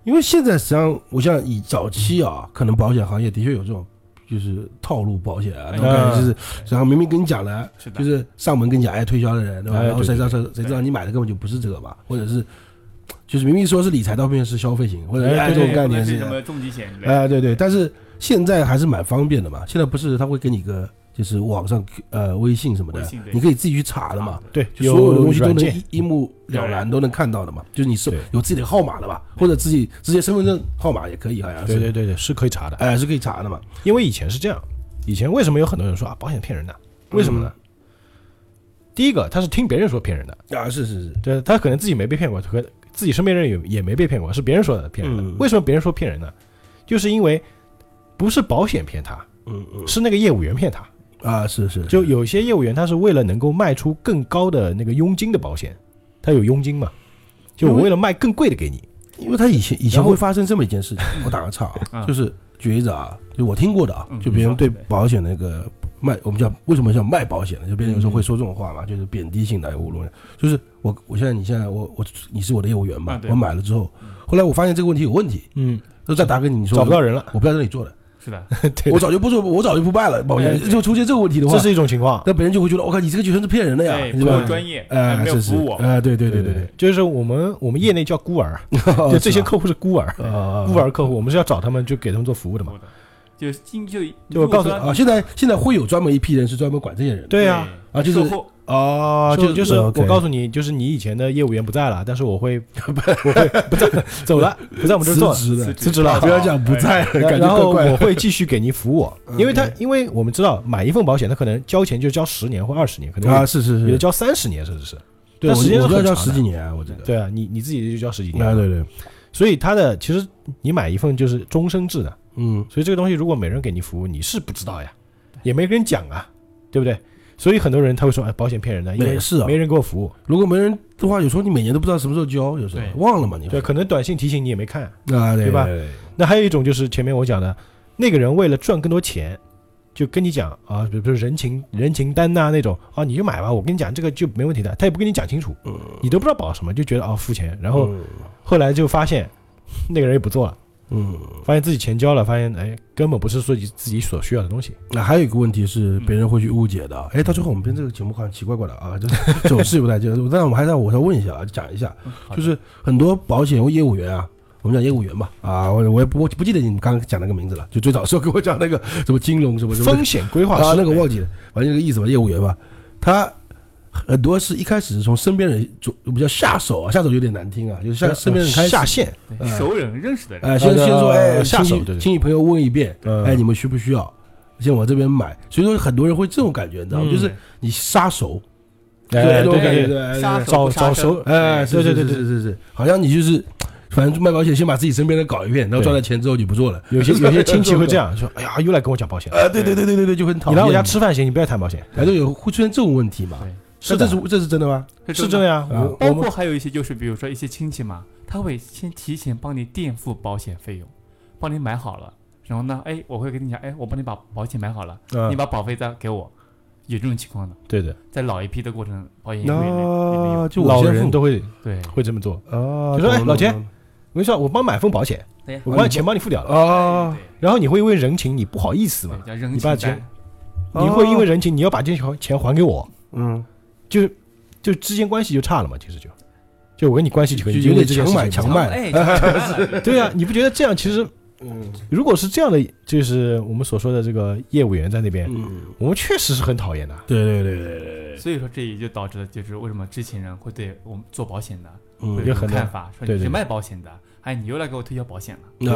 因为现在实际上，我像以早期啊，可能保险行业的确有这种就是套路保险啊，那嗯种感觉就是，然后明明跟你讲了，就是上门跟你讲，哎，推销的人对吧？哎然后谁知道谁谁知道你买的根本就不是这个吧，或者是就是明明说是理财，到后面是消费型，或者哎这种概念是是什么重疾险？哎，对对，但是现在还是蛮方便的嘛。现在不是他会给你个就是网上呃微信什么的你可以自己去查的嘛。对，就所有的东西都能一一目了然，都能看到的嘛。就是你是有自己的号码的吧，或者自己直接身份证号码也可以，好像是。对对对对是可以查的，哎，是可以查的嘛。因为以前是这样，以前为什么有很多人说啊保险骗人的？为什么呢？第一个，他是听别人说骗人的，啊，是是是，对他可能自己没被骗过，可自己身边人也也没被骗过，是别人说的骗人的。嗯为什么别人说骗人呢？就是因为不是保险骗他，嗯嗯是那个业务员骗他。啊，是是，就有些业务员他是为了能够卖出更高的那个佣金的保险，他有佣金嘛，就我为了卖更贵的给你。因为他以前以前会发生这么一件事情，我打个岔啊，嗯就是举例子啊，就我听过的啊，嗯就别人对保险那个卖，我们叫为什么叫卖保险呢？就别人有时候会说这种话嘛，就是贬低性的侮辱人。就是我我现在你现在我我你是我的业务员嘛我买了之后嗯，后来我发现这个问题有问题，嗯，就再打给你，你说找不到人了，我不在这里做的，是的，对我早就不做，我早就不卖了保险。对。就出现这个问题的话这，是一种情况。那别人就会觉得，我靠，你这个学生是骗人的呀，对，是吧？专业，哎，没有是是。服务我，哎，对对对对对，就是我们我们业内叫孤儿，就这些客户是孤儿，啊孤儿客户，我们是要找他们就给他们做服务的嘛。就进就就我告诉你啊，现在现在会有专门一批人是专门管这些人的。对呀，啊，就是售后啊，就就是我告诉诉你，就是你以前的业务员不在了，但是我会 我会不在走了，不在我们这儿做了，辞职的辞，职了不要讲不在了，然然后我会继续给您服务，嗯因为他因为我们知道买一份保险，他可能交钱就交十年或二十年，可能啊，是是是，有的交三十年甚至是，对，时间是交十几年啊，我这个，对啊，你你自己就交十几年啊，对对，所以他的其实你买一份就是终身制的，嗯，所以这个东西如果没人给你服务，你是不知道呀，也没跟人讲啊，对不对？所以很多人他会说，哎，保险骗人的，因为也是啊。没人给我服务。如果没人的话，有时候你每年都不知道什么时候交，有时候忘了嘛，你对，可能短信提醒你也没看。啊，对对吧？那还有一种就是前面我讲的，那个人为了赚更多钱，就跟你讲啊，比如说人情人情单呐、那种啊，你就买吧，我跟你讲这个就没问题的，他也不跟你讲清楚，嗯。你都不知道保什么，就觉得啊付钱，然后嗯。后来就发现那个人也不做了，嗯，发现自己钱交了，发现哎根本不是说你自己所需要的东西。那还有一个问题是别人会去误解的，哎，到最后我们编这个节目好像奇怪怪的啊，就是走势不太对，但我们还是我再问一下啊，讲一下，就是很多保险业务员啊，我们讲业务员吧，啊，我我也不我不记得你们刚刚讲那个名字了，就最早时候给我讲那个什么金融什么什么风险规划啊，师那个忘记了，反正这个意思吧，业务员吧，他很多是一开始是从身边人做，比较下手啊，下手有点难听啊，就是下身边人开始下线，熟人认识的人，哎，先先说，哎，下手对对亲戚朋友问一遍，嗯。哎，你们需不需要？先往这边买，所以说很多人会这种感觉，你知道吗？嗯。就是你杀熟，哎对对对对对杀对，早早熟哎，对对对对对是是是是，好像你就是，反正卖保险先把自己身边的搞一遍，然后对赚了钱之后就不做了。有些 有些亲戚会这样说，哎呀又来跟我讲保险，啊，对对对对对对，就很讨厌。你来我家吃饭行，你不要谈保险，哎，都有会出现这种问题嘛？对是这是这是真的吗？是这样，啊？我我们包括还有一些就是比如说一些亲戚嘛，他会先提前帮你垫付保险费用，帮你买好了，然后呢，哎，我会跟你讲，哎，我帮你把保险买好了，嗯你把保费再给我，有这种情况的，对的，在老一批的过程，保险老人都会对，会这么做。啊，就说哎老钱我跟你说，我帮买份保险，我把钱帮你付掉了，啊，然后你会因为人情你不好意思嘛对，，叫人你把情钱，你会因为人情你要把这钱钱还给我，嗯，就是就之间关系就差了嘛，其实就就我跟你关系就可以就有点强买买强卖哎，对啊、你不觉得这样其实嗯如果是这样的，就是我们所说的这个业务员在那边，嗯，我们确实是很讨厌的。对对对对对，所以说这也就导致了就是为什么知情人会对我们做保险的嗯有很多看法，说你是卖保险的，哎，你又来给我推销保险了，那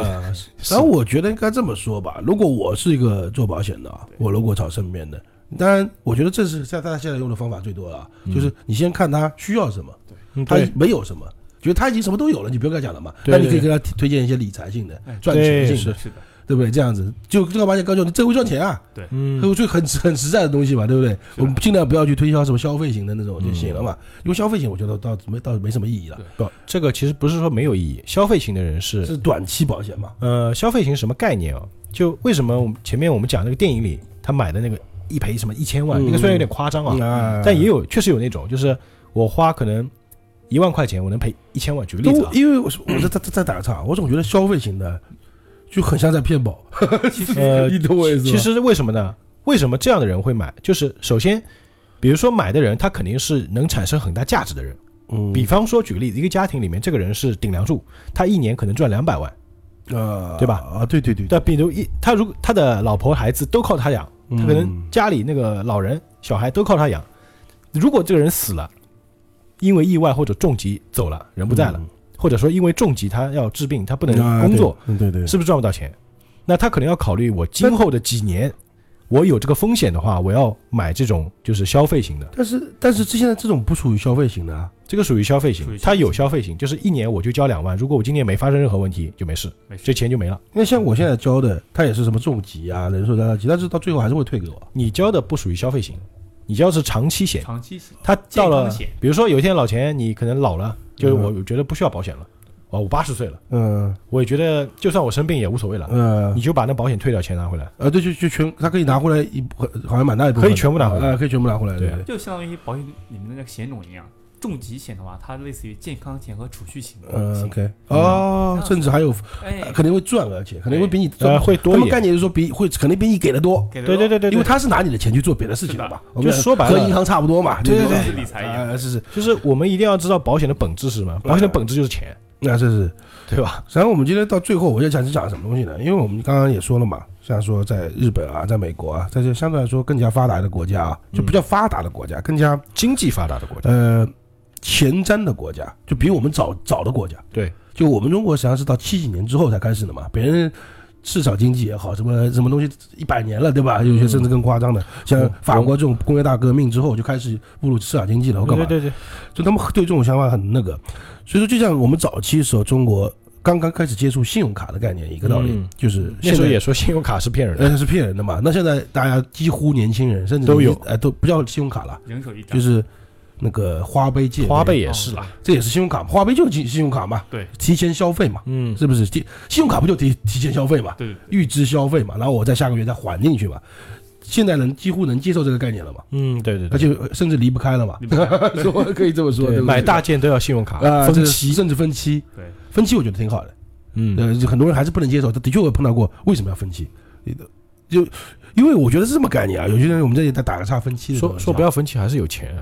然后我觉得应该这么说吧，如果我是一个做保险的啊，我如果找身边的，当然我觉得这是在大家现在用的方法最多了就是你先看他需要什么，嗯他没有什么，觉得他已经什么都有了，你不用跟他讲了嘛，那你可以对。跟他推荐一些理财性的哎、赚钱性的，是的，对不对？这样子就这个保险告诉你，这会赚钱啊，嗯。这，就很很实在的东西嘛，对不对？我们尽量不要去推销什么消费型的那种就行了嘛，因为消费型我觉得倒没倒没什么意义了，不，这个其实不是说没有意义。消费型的人是是短期保险嘛，呃，消费型什么概念啊？就为什么我们前面我们讲那个电影里他买的那个一赔什么一千万，嗯那个虽然有点夸张啊，啊但也有确实有那种，就是我花可能一万块钱，我能赔一千万。举个例子啊，因为我是我在在在打个岔，我总觉得消费型的就很像在骗保。呃你懂我意思？其实为什么呢？为什么这样的人会买？就是首先，比如说买的人，他肯定是能产生很大价值的人。嗯，比方说，举个例子，一个家庭里面，这个人是顶梁柱，他一年可能赚两百万。呃，对吧啊，对对对，但比如一，他如果他的老婆孩子都靠他养，他可能嗯家里那个老人小孩都靠他养。如果这个人死了，因为意外或者重疾走了，人不在了，或者说因为重疾他要治病，他不不能工作，，对对，是不是赚不到钱？那他可能要考虑，我今后的几年，我有这个风险的话，我要买这种就是消费型的，但是但是这现在这种不属于消费型的啊，这个属于消费型它有消费型，就是一年我就交两万，如果我今年没发生任何问题就没事，没事。嗯这钱就没了。因为像我现在交的，它也是什么重疾啊、人寿担当疾，但是到最后还是会退给我。你交的不属于消费型，你交的是长期险，长期险它到了比如说有一天老钱你可能老了，就是我觉得不需要保险了，哦，我八十岁了，嗯。我也觉得就算我生病也无所谓了，嗯。你就把那保险退掉，钱拿回来。呃，对，就就全，他可以拿回来一部好像蛮大一部分。的，可以全部拿回来。呃，可以全部拿回来，对。就相当于保险里面的那个险种一样。重疾险的话，它类似于健康险和储蓄型的呃险。，OK，哦，甚至还有哎，肯定会赚，而且肯定会比你呃，会多一点，他们概念就是说比会肯定比你给的多，对对对对，因为他是拿你的钱去做别的事情的。嘛。就说白了。和银行差不多嘛，对对对。理财一样。啊，是是，就是我们一定要知道保险的本质是什么，保险的本质就是钱，那这是。对吧？然后我们今天到最后，我要讲是讲什么东西呢？因为我们刚刚也说了嘛，像说在日本啊，在美国啊，在这相对来说更加发达的国家啊，就比较发达的国家，更加经济发达的国家，呃前瞻的国家，就比我们早早的国家。对，就我们中国实际上是到七几年之后才开始的嘛，别人市场经济也好，什么什么东西一百年了，对吧？有些甚至更夸张的，像嗯。法国这种工业大革命之后就开始步入市场经济了，我干嘛？对对对，就他们对这种想法很那个，所以说就像我们早期的时候，中国刚刚开始接触信用卡的概念，一个道理、嗯。就是那时候现在也说信用卡是骗人的，呃是骗人的嘛。那现在大家几乎年轻人甚至都有。哎都不叫信用卡了，人手一张，就是那个花呗借花呗也是啦，这也是信用卡，花呗就是信信用卡嘛，对。提前消费嘛，嗯，是不是？提信用卡不就提提前消费嘛，对。对预支消费嘛，然后我在下个月再还进去嘛。现在人几乎能接受这个概念了嘛，嗯，对对而对，且甚至离不开了嘛。说可以这么说，买大件都要信用卡，分期，甚至分期，对，分期我觉得挺好的。嗯，呃，很多人还是不能接受，他的确我碰到过为什么要分期，就因为我觉得是这么概念啊。有些人我们这里在打个岔分期的，说说不要分期还是有钱，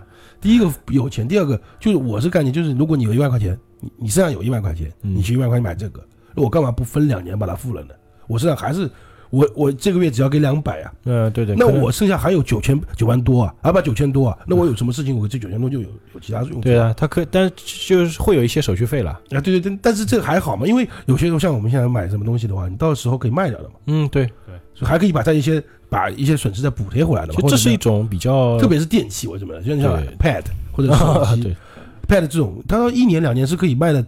第一个有钱，第二个就是我是概念，就是如果你有一万块钱，你你身上有一万块钱，嗯你去一万块钱买这个，我干嘛不分两年把它付了呢？我身上还是我我这个月只要给两百啊，嗯，对对，那我剩下还有九千九万多啊，啊不九千多啊，那我有什么事情我这九千多就有有其他用处。对啊，他可以但就是会有一些手续费了，啊对对对，但是这个还好嘛，因为有些时候像我们现在买什么东西的话，你到时候可以卖掉的嘛，嗯，对，所以还可以把它一些把一些损失再补贴回来的嘛。这是一种比较特别是电器，我怎么就像 Pad 或者是手机 对，Pad 这种，它到一年两年是可以卖的，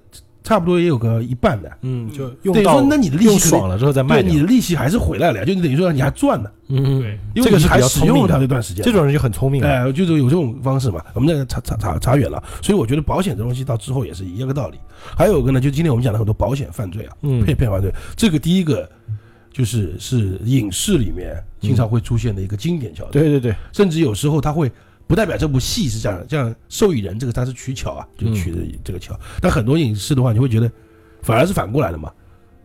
差不多也有个一半的。嗯，就用到等于说，那你的利用息爽了之后再卖对你，的利息还是回来了呀，就等于说你还赚了，嗯，对因为这个是比较你还使用的，这段时间。这种人就很聪明了，哎，就是有这种方式嘛。我们这个差差差差远了，所以我觉得保险这东西到之后也是一样个道理。还有一个呢，就今天我们讲了很多保险犯罪啊，嗯，骗骗犯罪，这个第一个就是是影视里面经常会出现的一个经典桥段。对对对，甚至有时候他会不代表这部戏是这样，这样受益人这个他是取巧啊，就嗯取的这个巧。但很多影视的话，你会觉得反而是反过来的嘛，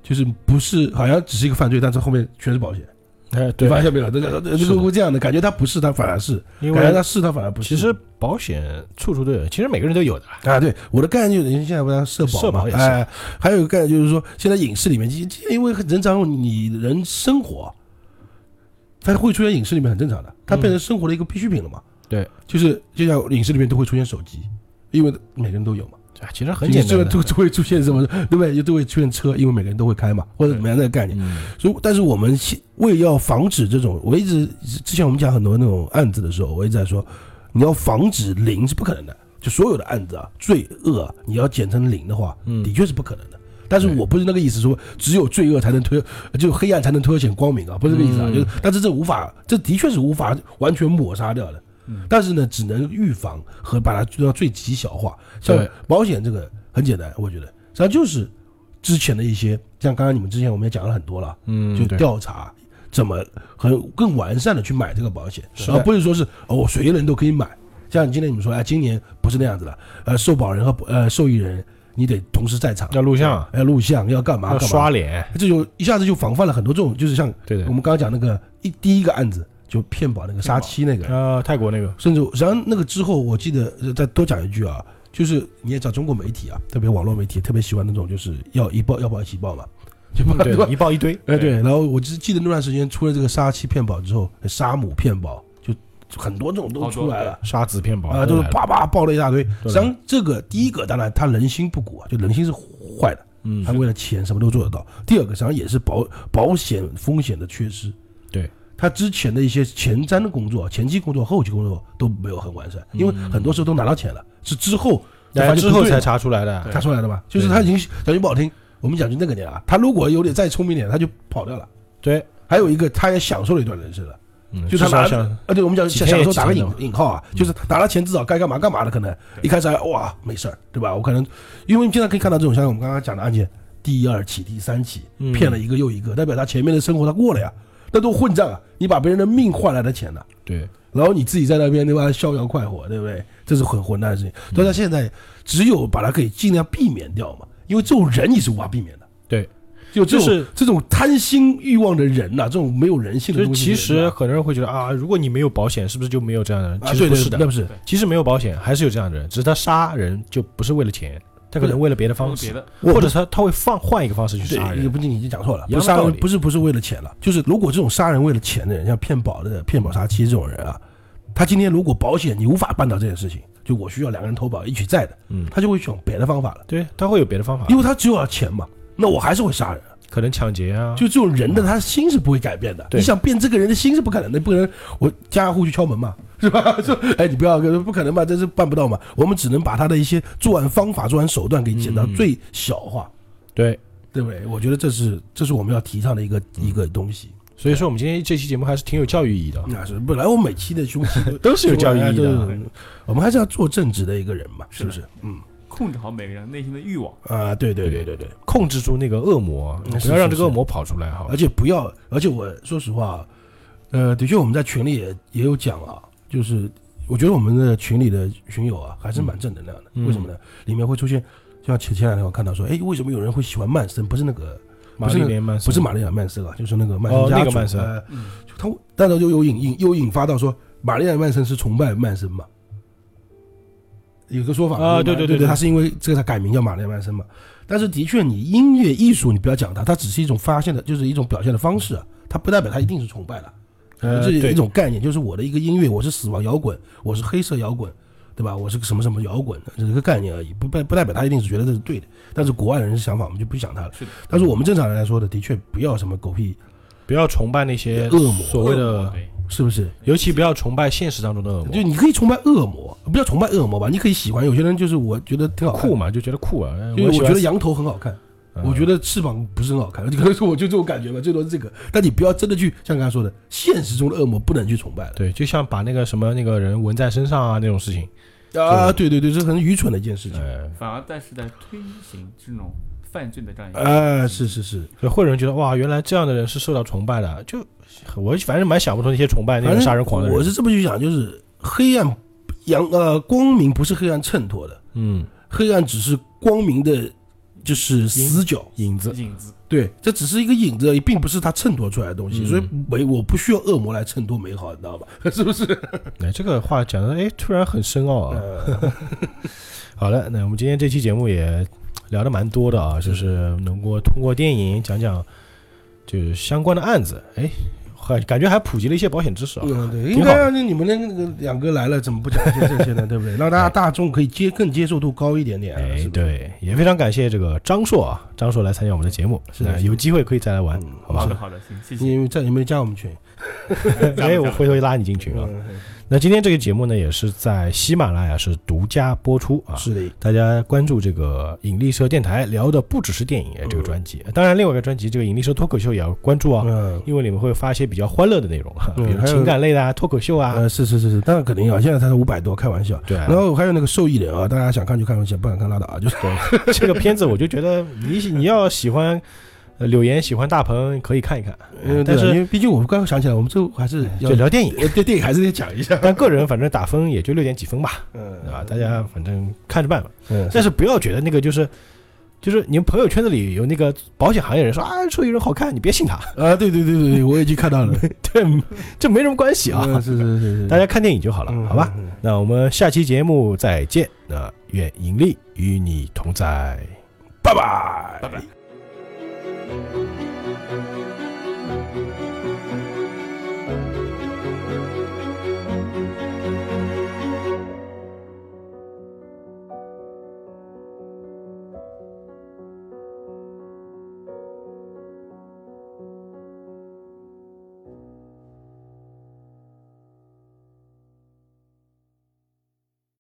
就是不是好像只是一个犯罪，但是后面全是保险。哎对，你发现没有？这个这是的个会这样的感觉，他不是，他反而是；因感觉他为是，他反而不是。其实保险处处都有，其实每个人都有的，啊，对我的概念就是，现在不是社保嘛社保也是哎，还有一个概念就是说，现在影视里面，因因为很正常，你人生活，它会出现影视里面很正常的，它变成生活的一个必需品了嘛。对，就是就像影视里面都会出现手机，因为每个人都有嘛。啊其实很简单的，都都会出现什么，对不对？都会出现车，因为每个人都会开嘛，或者怎么样的概念。嗯，所以，但是我们为要防止这种，我一直之前我们讲很多那种案子的时候，我一直在说，你要防止零是不可能的。就所有的案子啊，罪恶啊你要减成零的话，嗯的确是不可能的。但是我不是那个意思，说只有罪恶才能推，就黑暗才能凸显光明啊，不是这个意思啊。嗯就是，但是这无法，这的确是无法完全抹杀掉的。嗯。但是呢，只能预防和把它做到最极小化。像保险这个很简单，我觉得实际上就是之前的一些，像刚刚你们之前我们也讲了很多了，就嗯就调查怎么很更完善的去买这个保险，而不是说是哦我随人都可以买。像今天你们说，哎，今年不是那样子了，呃，受保人和呃受益人你得同时在场，要录像，要录像，要干嘛？要干嘛，刷脸，这就一下子就防范了很多这种，就是像对我。们刚刚讲那个一第一个案子，就骗保那个杀妻那个，啊，泰国那个，甚至然后那个之后，我记得呃再多讲一句啊，就是你也知道中国媒体啊，特别网络媒体特别喜欢那种就是要一报要报一起报嘛，就把对吧？一报一堆，哎对，然后我只记得那段时间出了这个杀妻骗保之后，杀母骗保就就很多这种都出来了。杀子骗保啊，都是叭叭爆了一大堆。实对际上，这个第一个当然他人心不古啊，就人心是坏的，嗯他为了钱什么都做得到。第二个实际上也是保保险风险的缺失。对，他之前的一些前瞻的工作、前期工作、后期工作都没有很完善，因为很多时候都拿到钱了，是之后才发现之后才查出来的，查出来的吧。就是他已经讲句不好听，我们讲句那个点啊，他如果有点再聪明点，他就跑掉了。对，还有一个，他也享受了一段人生了。嗯就他拿至少像啊，对，我们讲几天也享受打个引引号啊，就是拿了钱至少该干嘛干嘛的，可能一开始还哇没事儿，对吧？我可能因为经常可以看到这种像我们刚刚讲的案件，第二起、第三起嗯骗了一个又一个，代表他前面的生活他过了呀，那都混账啊！你把别人的命换来的钱呢，对，然后你自己在那边对吧逍遥快活，对不对？这是很混蛋的事情。所以他现在只有把它可以尽量避免掉嘛，因为这种人你是无法避免的。对，就这种、就是这种贪心欲望的人呐、这种没有人性的就是东西的其，实很多人会觉得啊，如果你没有保险，是不是就没有这样的人？其实不是的那，不是其实没有保险还是有这样的人，只是他杀人就不是为了钱，他可能为了别的方式，或者他他会放换一个方式去杀人。不仅你讲错了，不是杀人不是不是为了钱了，就是如果这种杀人为了钱的人，像骗保的、骗保杀妻这种人啊，他今天如果保险你无法办到这件事情，就我需要两个人投保一起在的，嗯，他就会想别的方法了，对，他会有别的方法，因为他只有要钱嘛，那我还是会杀人。可能抢劫啊，就这种人的他心是不会改变的，你想变这个人的心是不可能的，不可能我家家户户去敲门嘛，是吧？说哎你不要，不可能吧？这是办不到嘛。我们只能把他的一些作案方法、作案手段给减到嗯最小化。对，对不对？我觉得这是这是我们要提倡的一个嗯一个东西。所以说我们今天这期节目还是挺有教育意义的，那是本来我们每期的凶器 都是有教育意义的。我们还是要做正直的一个人嘛，是不是是？嗯控制好每个人内心的欲望。啊，对对对对对，控制住那个恶魔，不要让这个恶魔跑出来哈而。且不要，而且我说实话，呃，的确我们在群里也也有讲啊，就是我觉得我们的群里的群友啊还是蛮正能量的。嗯为什么呢？里面会出现，就像前前两天我看到说，哎，为什么有人会喜欢曼森？不是那个玛丽莲曼森不是玛丽亚曼森啊，就是那个曼哦森家族。那个曼森他，但是就有引引又引发到说，玛丽亚曼森是崇拜曼森嘛？有个说法啊对对对他是因为这个才改名叫玛丽曼森嘛。但是的确，你音乐艺术你不要讲它，它只是一种发现的，就是一种表现的方式啊，它不代表它一定是崇拜了。呃，这是一种概念，就是我的一个音乐，我是死亡摇滚，我是黑色摇滚，对吧？我是个什么什么摇滚，这是一个概念而已，不不不代表他一定是觉得这是对的。但是国外人的想法，我们就不想他了。是，但是我们正常人来说的，的确不要什么狗屁，不要崇拜那些恶魔所谓的，对，是不是？尤其不要崇拜现实当中的恶魔就，你可以崇拜恶魔，不要崇拜恶魔吧，你可以喜欢。有些人就是我觉得挺好酷，嘛，就觉得酷啊。因为我觉得羊头很好看，嗯我觉得翅膀不是很好看，可能是我就这种感觉吧，最多是这个。但你不要真的去像刚才说的，现实中的恶魔不能去崇拜了。对，就像把那个什么那个人纹在身上啊那种事情，啊，对对对，这是很愚蠢的一件事情。呃，反而但是在推行这种犯罪的这样一个，啊，是是是，就会有人觉得哇，原来这样的人是受到崇拜的，就我反正蛮想不通那些崇拜那种杀人狂的人。我是这么去想，就是黑暗阳呃光明不是黑暗衬托的，嗯，黑暗只是光明的，就是死角。影子，影子，对，这只是一个影子而已，并不是它衬托出来的东西。嗯所以美我不需要恶魔来衬托美好，你知道吧？是不是？哎，这个话讲的哎，突然很深奥啊。呃，好了，那我们今天这期节目也聊的蛮多的啊，就是能够通过电影讲讲就是相关的案子，哎，还感觉还普及了一些保险知识啊。嗯，对，应该啊，那你们那个两个来了，怎么不讲一些这些呢？对不对？让大家大众可以接更接受度高一点点啊。哎对，也非常感谢这个张硕啊，张硕来参加我们的节目，是的有机会可以再来玩嗯，好吧好的？好的，行，谢谢。因为在你们加我们群 哎，我回头拉你进群啊。嗯那今天这个节目呢，也是在喜马拉雅是独家播出啊。是的，大家关注这个引力社电台，聊的不只是电影哎这个专辑，当然另外一个专辑这个引力社脱口秀也要关注啊，嗯，因为里面会发一些比较欢乐的内容，比如情感类的啊、脱口秀啊，呃，是是是是，当然肯定要，现在才是五百多，开玩笑。对啊。然后还有那个受益人啊，大家想看就看，想不想看拉倒啊，就是这个片子，我就觉得你你要喜欢呃柳岩喜欢大鹏可以看一看，嗯，但是因为毕竟我们刚刚想起来，我们最后还是要就聊电影。呃对电影还是得讲一下。但个人反正打分也就六点几分吧，嗯，啊？大家反正看着办吧。嗯，但是不要觉得那个就是。就是你们朋友圈子里有那个保险行业人说啊，说有人好看，你别信他，啊，对对对对对，我已经看到了 对这没什么关系啊，嗯是是是是，大家看电影就好了，嗯好吧？？那我们下期节目再见，那愿盈利与你同在，拜拜拜拜。Thank you.